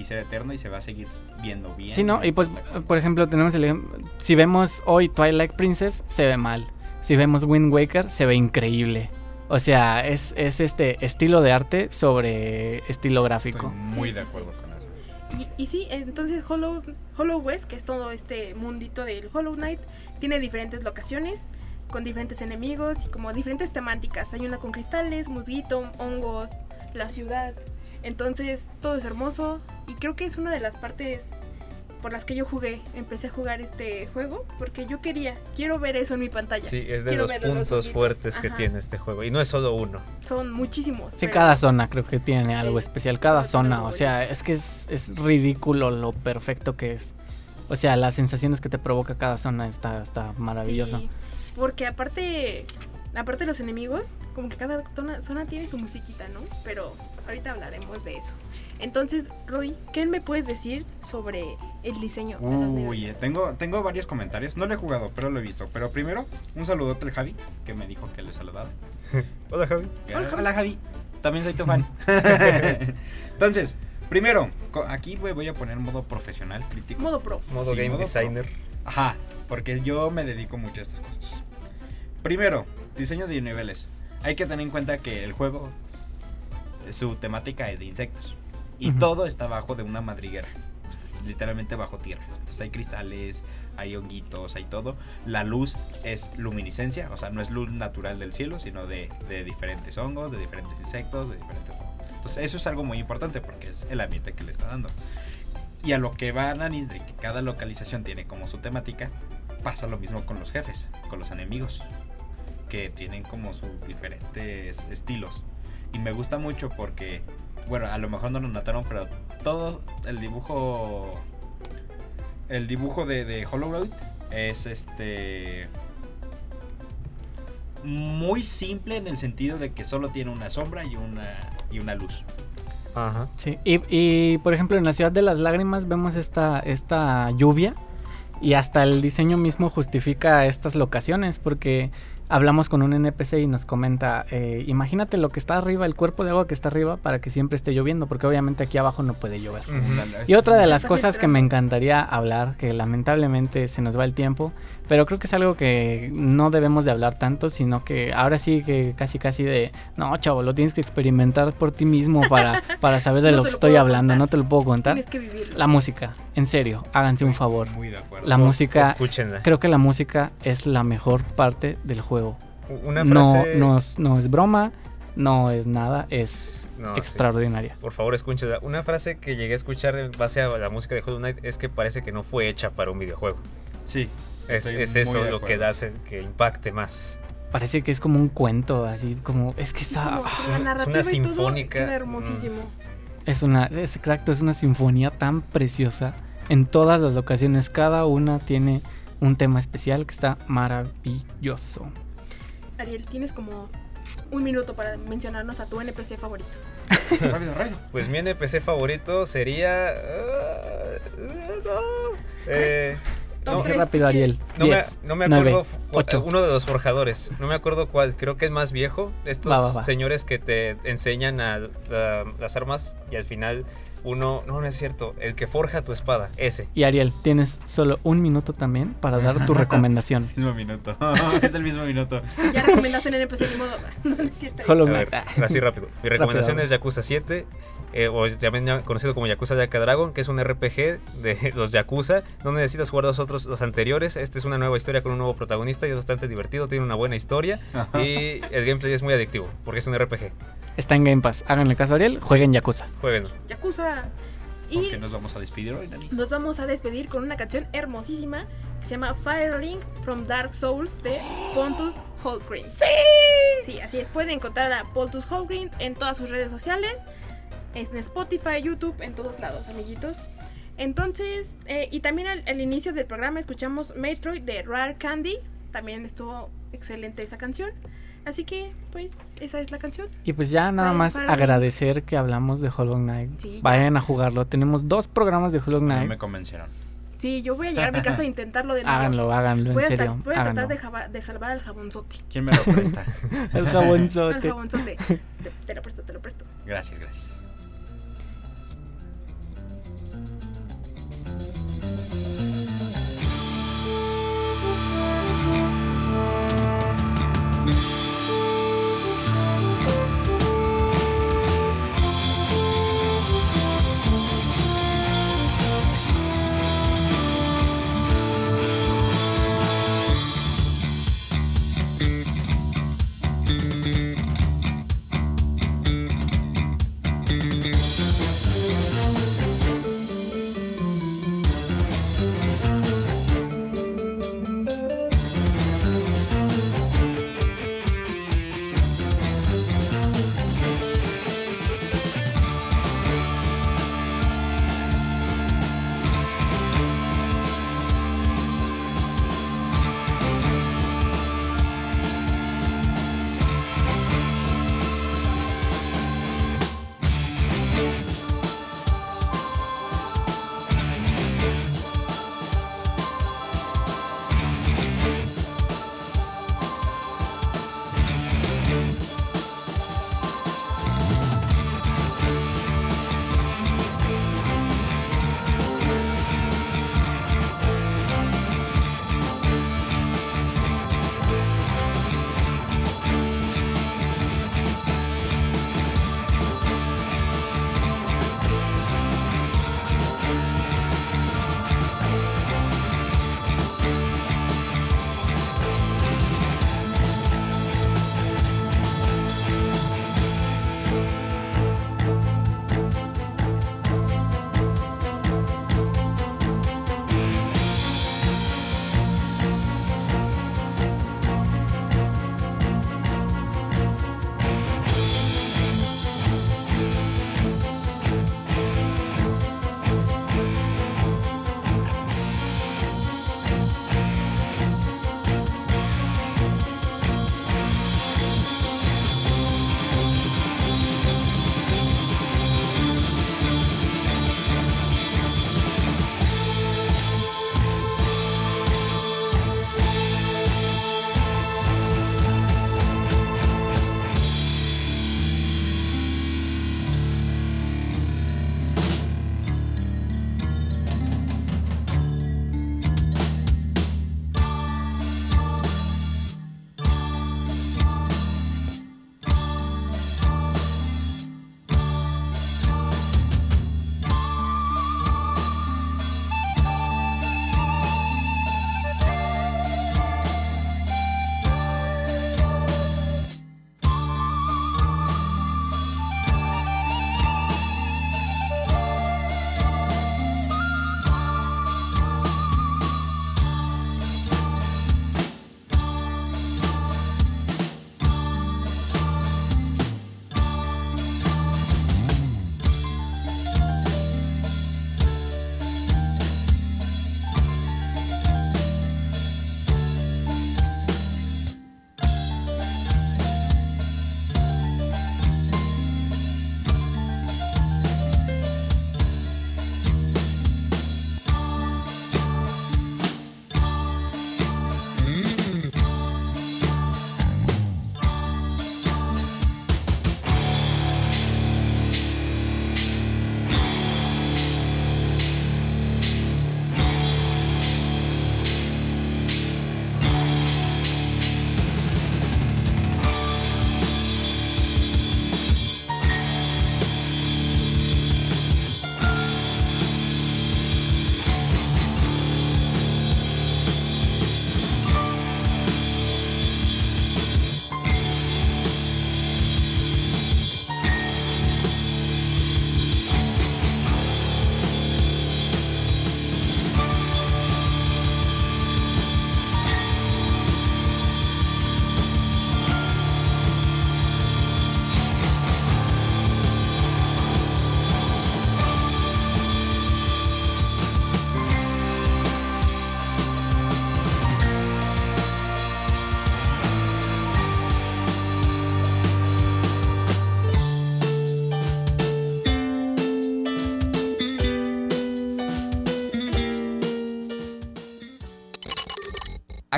y ser eterno y se va a seguir viendo bien. Sí, ¿no? Y pues, por ejemplo, tenemos el Si vemos hoy Twilight Princess, se ve mal. Si vemos Wind Waker, se ve increíble. O sea, es, es este estilo de arte sobre estilo Estoy gráfico. muy Sí, de sí, acuerdo con eso. Y, y sí, entonces Hollow, Hollow West, que es todo este mundito del Hollow Knight, tiene diferentes locaciones con diferentes enemigos y como diferentes temáticas. Hay una con cristales, musguito, hongos, la ciudad. Entonces todo es hermoso y creo que es una de las partes por las que yo jugué, empecé a jugar este juego porque yo quería, quiero ver eso en mi pantalla. Sí, es de Quiero los puntos fuertes que Ajá. tiene este juego. Y no es solo uno. Son muchísimos. Sí, pero- cada zona creo que tiene algo Sí, especial. Cada zona, o sea, es que es, es ridículo lo perfecto que es. O sea, las sensaciones que te provoca cada zona está, está maravilloso. Sí, porque aparte, aparte de los enemigos, como que cada zona, zona tiene su musiquita, ¿no? Pero ahorita hablaremos de eso. Entonces, Roy, ¿qué me puedes decir sobre el diseño de los Uy, tengo, tengo varios comentarios. No lo he jugado, pero lo he visto. Pero primero, un saludote al Javi, que me dijo que le saludaba. Hola, Javi. Hola, Javi. También soy tu fan. Entonces, primero, aquí voy a poner modo profesional, crítico. Modo pro. Modo Sí, Game modo Designer. Ajá, porque yo me dedico mucho a estas cosas. Primero, diseño de niveles. Hay que tener en cuenta que el juego, su temática es de insectos. Y todo está bajo de una madriguera. Literalmente bajo tierra. Entonces hay cristales, hay honguitos, hay todo. La luz es luminiscencia, o sea, no es luz natural del cielo, sino de, de diferentes hongos, de diferentes insectos, de diferentes. Entonces eso es algo muy importante porque es el ambiente que le está dando. Y a lo que va Nanis de que cada localización tiene como su temática, pasa lo mismo con los jefes, con los enemigos, que tienen como sus diferentes estilos. Y me gusta mucho porque, bueno, a lo mejor no lo notaron, pero todo el dibujo, el dibujo de, de Hollow es este muy simple en el sentido de que solo tiene una sombra y una y una luz. Ajá. Sí, y, y, por ejemplo en la ciudad de las lágrimas vemos esta, esta lluvia y hasta el diseño mismo justifica estas locaciones porque hablamos con un NPC y nos comenta, eh, imagínate lo que está arriba, el cuerpo de agua que está arriba para que siempre esté lloviendo porque obviamente aquí abajo no puede llover. Y otra de las cosas que me encantaría hablar, que lamentablemente se nos va el tiempo, pero creo que es algo que no debemos de hablar tanto, sino que ahora sí que casi casi de, no chavo, lo tienes que experimentar por ti mismo para, para saber de No lo te que lo estoy puedo hablando, contar. no te lo puedo contar. Tienes que vivirlo. La música, en serio, háganse un favor. Muy de acuerdo. La música, Escúchenla. creo que la música es la mejor parte del juego. Una No, frase. no, es, no es broma, no es nada, es No, sí. extraordinaria. Por favor, escúchenla. Una frase que llegué a escuchar en base a la música de Hollow Knight es que parece que no fue hecha para un videojuego. Sí. Es, es eso lo que acuerdo. hace que impacte más. Parece que es como un cuento, así como, es que está... Como es la una- es una narrativa y todo sinfónica, hermosísimo. Es una, es exacto, es una sinfonía tan preciosa en todas las locaciones. Cada una tiene un tema especial que está maravilloso. Ariel, tienes como un minuto para mencionarnos a tu NPC favorito. rápido, rápido. Pues mi NPC favorito sería. ah, no, eh, no, Qué rápido. Ariel. no me, 10, no me 9, acuerdo. cu- ocho. Uno de los forjadores. No me acuerdo cuál. Creo que el más viejo. Estos Va, va, va. señores que te enseñan a, a- las armas y al final uno. No, no es cierto. El que forja tu espada. Ese. Y Ariel, tienes solo un minuto también para dar tu recomendación. Mismo minuto. es el mismo minuto. Ya recomendaste en NPC ni modo. No, no es cierto. Ver, así rápido. Mi recomendación Rápido. es Yakuza 7, eh, o también ya- conocido como Yakuza Yaka Dragon, que es un RPG de los Yakuza. No necesitas jugar los otros, los anteriores. Este es una nueva historia con un nuevo protagonista y es bastante divertido. Tiene una buena historia y el gameplay es muy adictivo porque es un RPG. Está en Game Pass. Háganle caso a Ariel, jueguen Yakuza. Jueguenlo. Yakuza. ¿Con Y qué nos vamos a despedir hoy, Nanis? nos vamos a despedir con una canción hermosísima que se llama Firelink from Dark Souls de Pontus Holgrim. ¡Sí! Sí, así es. Pueden encontrar a Pontus Holgrim en todas sus redes sociales. Es en Spotify, YouTube, en todos lados, amiguitos. Entonces, eh, y también al, al inicio del programa escuchamos Metroid de Rare Candy. También estuvo excelente esa canción. Así que, pues, esa es la canción. Y pues ya nada Vayan más agradecer que hablamos de Hollow Knight. Sí, ya. Vayan a jugarlo. Tenemos dos programas de Hollow No Knight. me convencieron. Sí, yo voy a llegar a mi casa a intentarlo de nuevo. Háganlo, háganlo, en Voy a, serio. voy a háganlo. tratar de, de salvar al jabonzote. ¿Quién me lo presta? El jabonzote. jabonzote. te, te lo presto, te lo presto. gracias, gracias.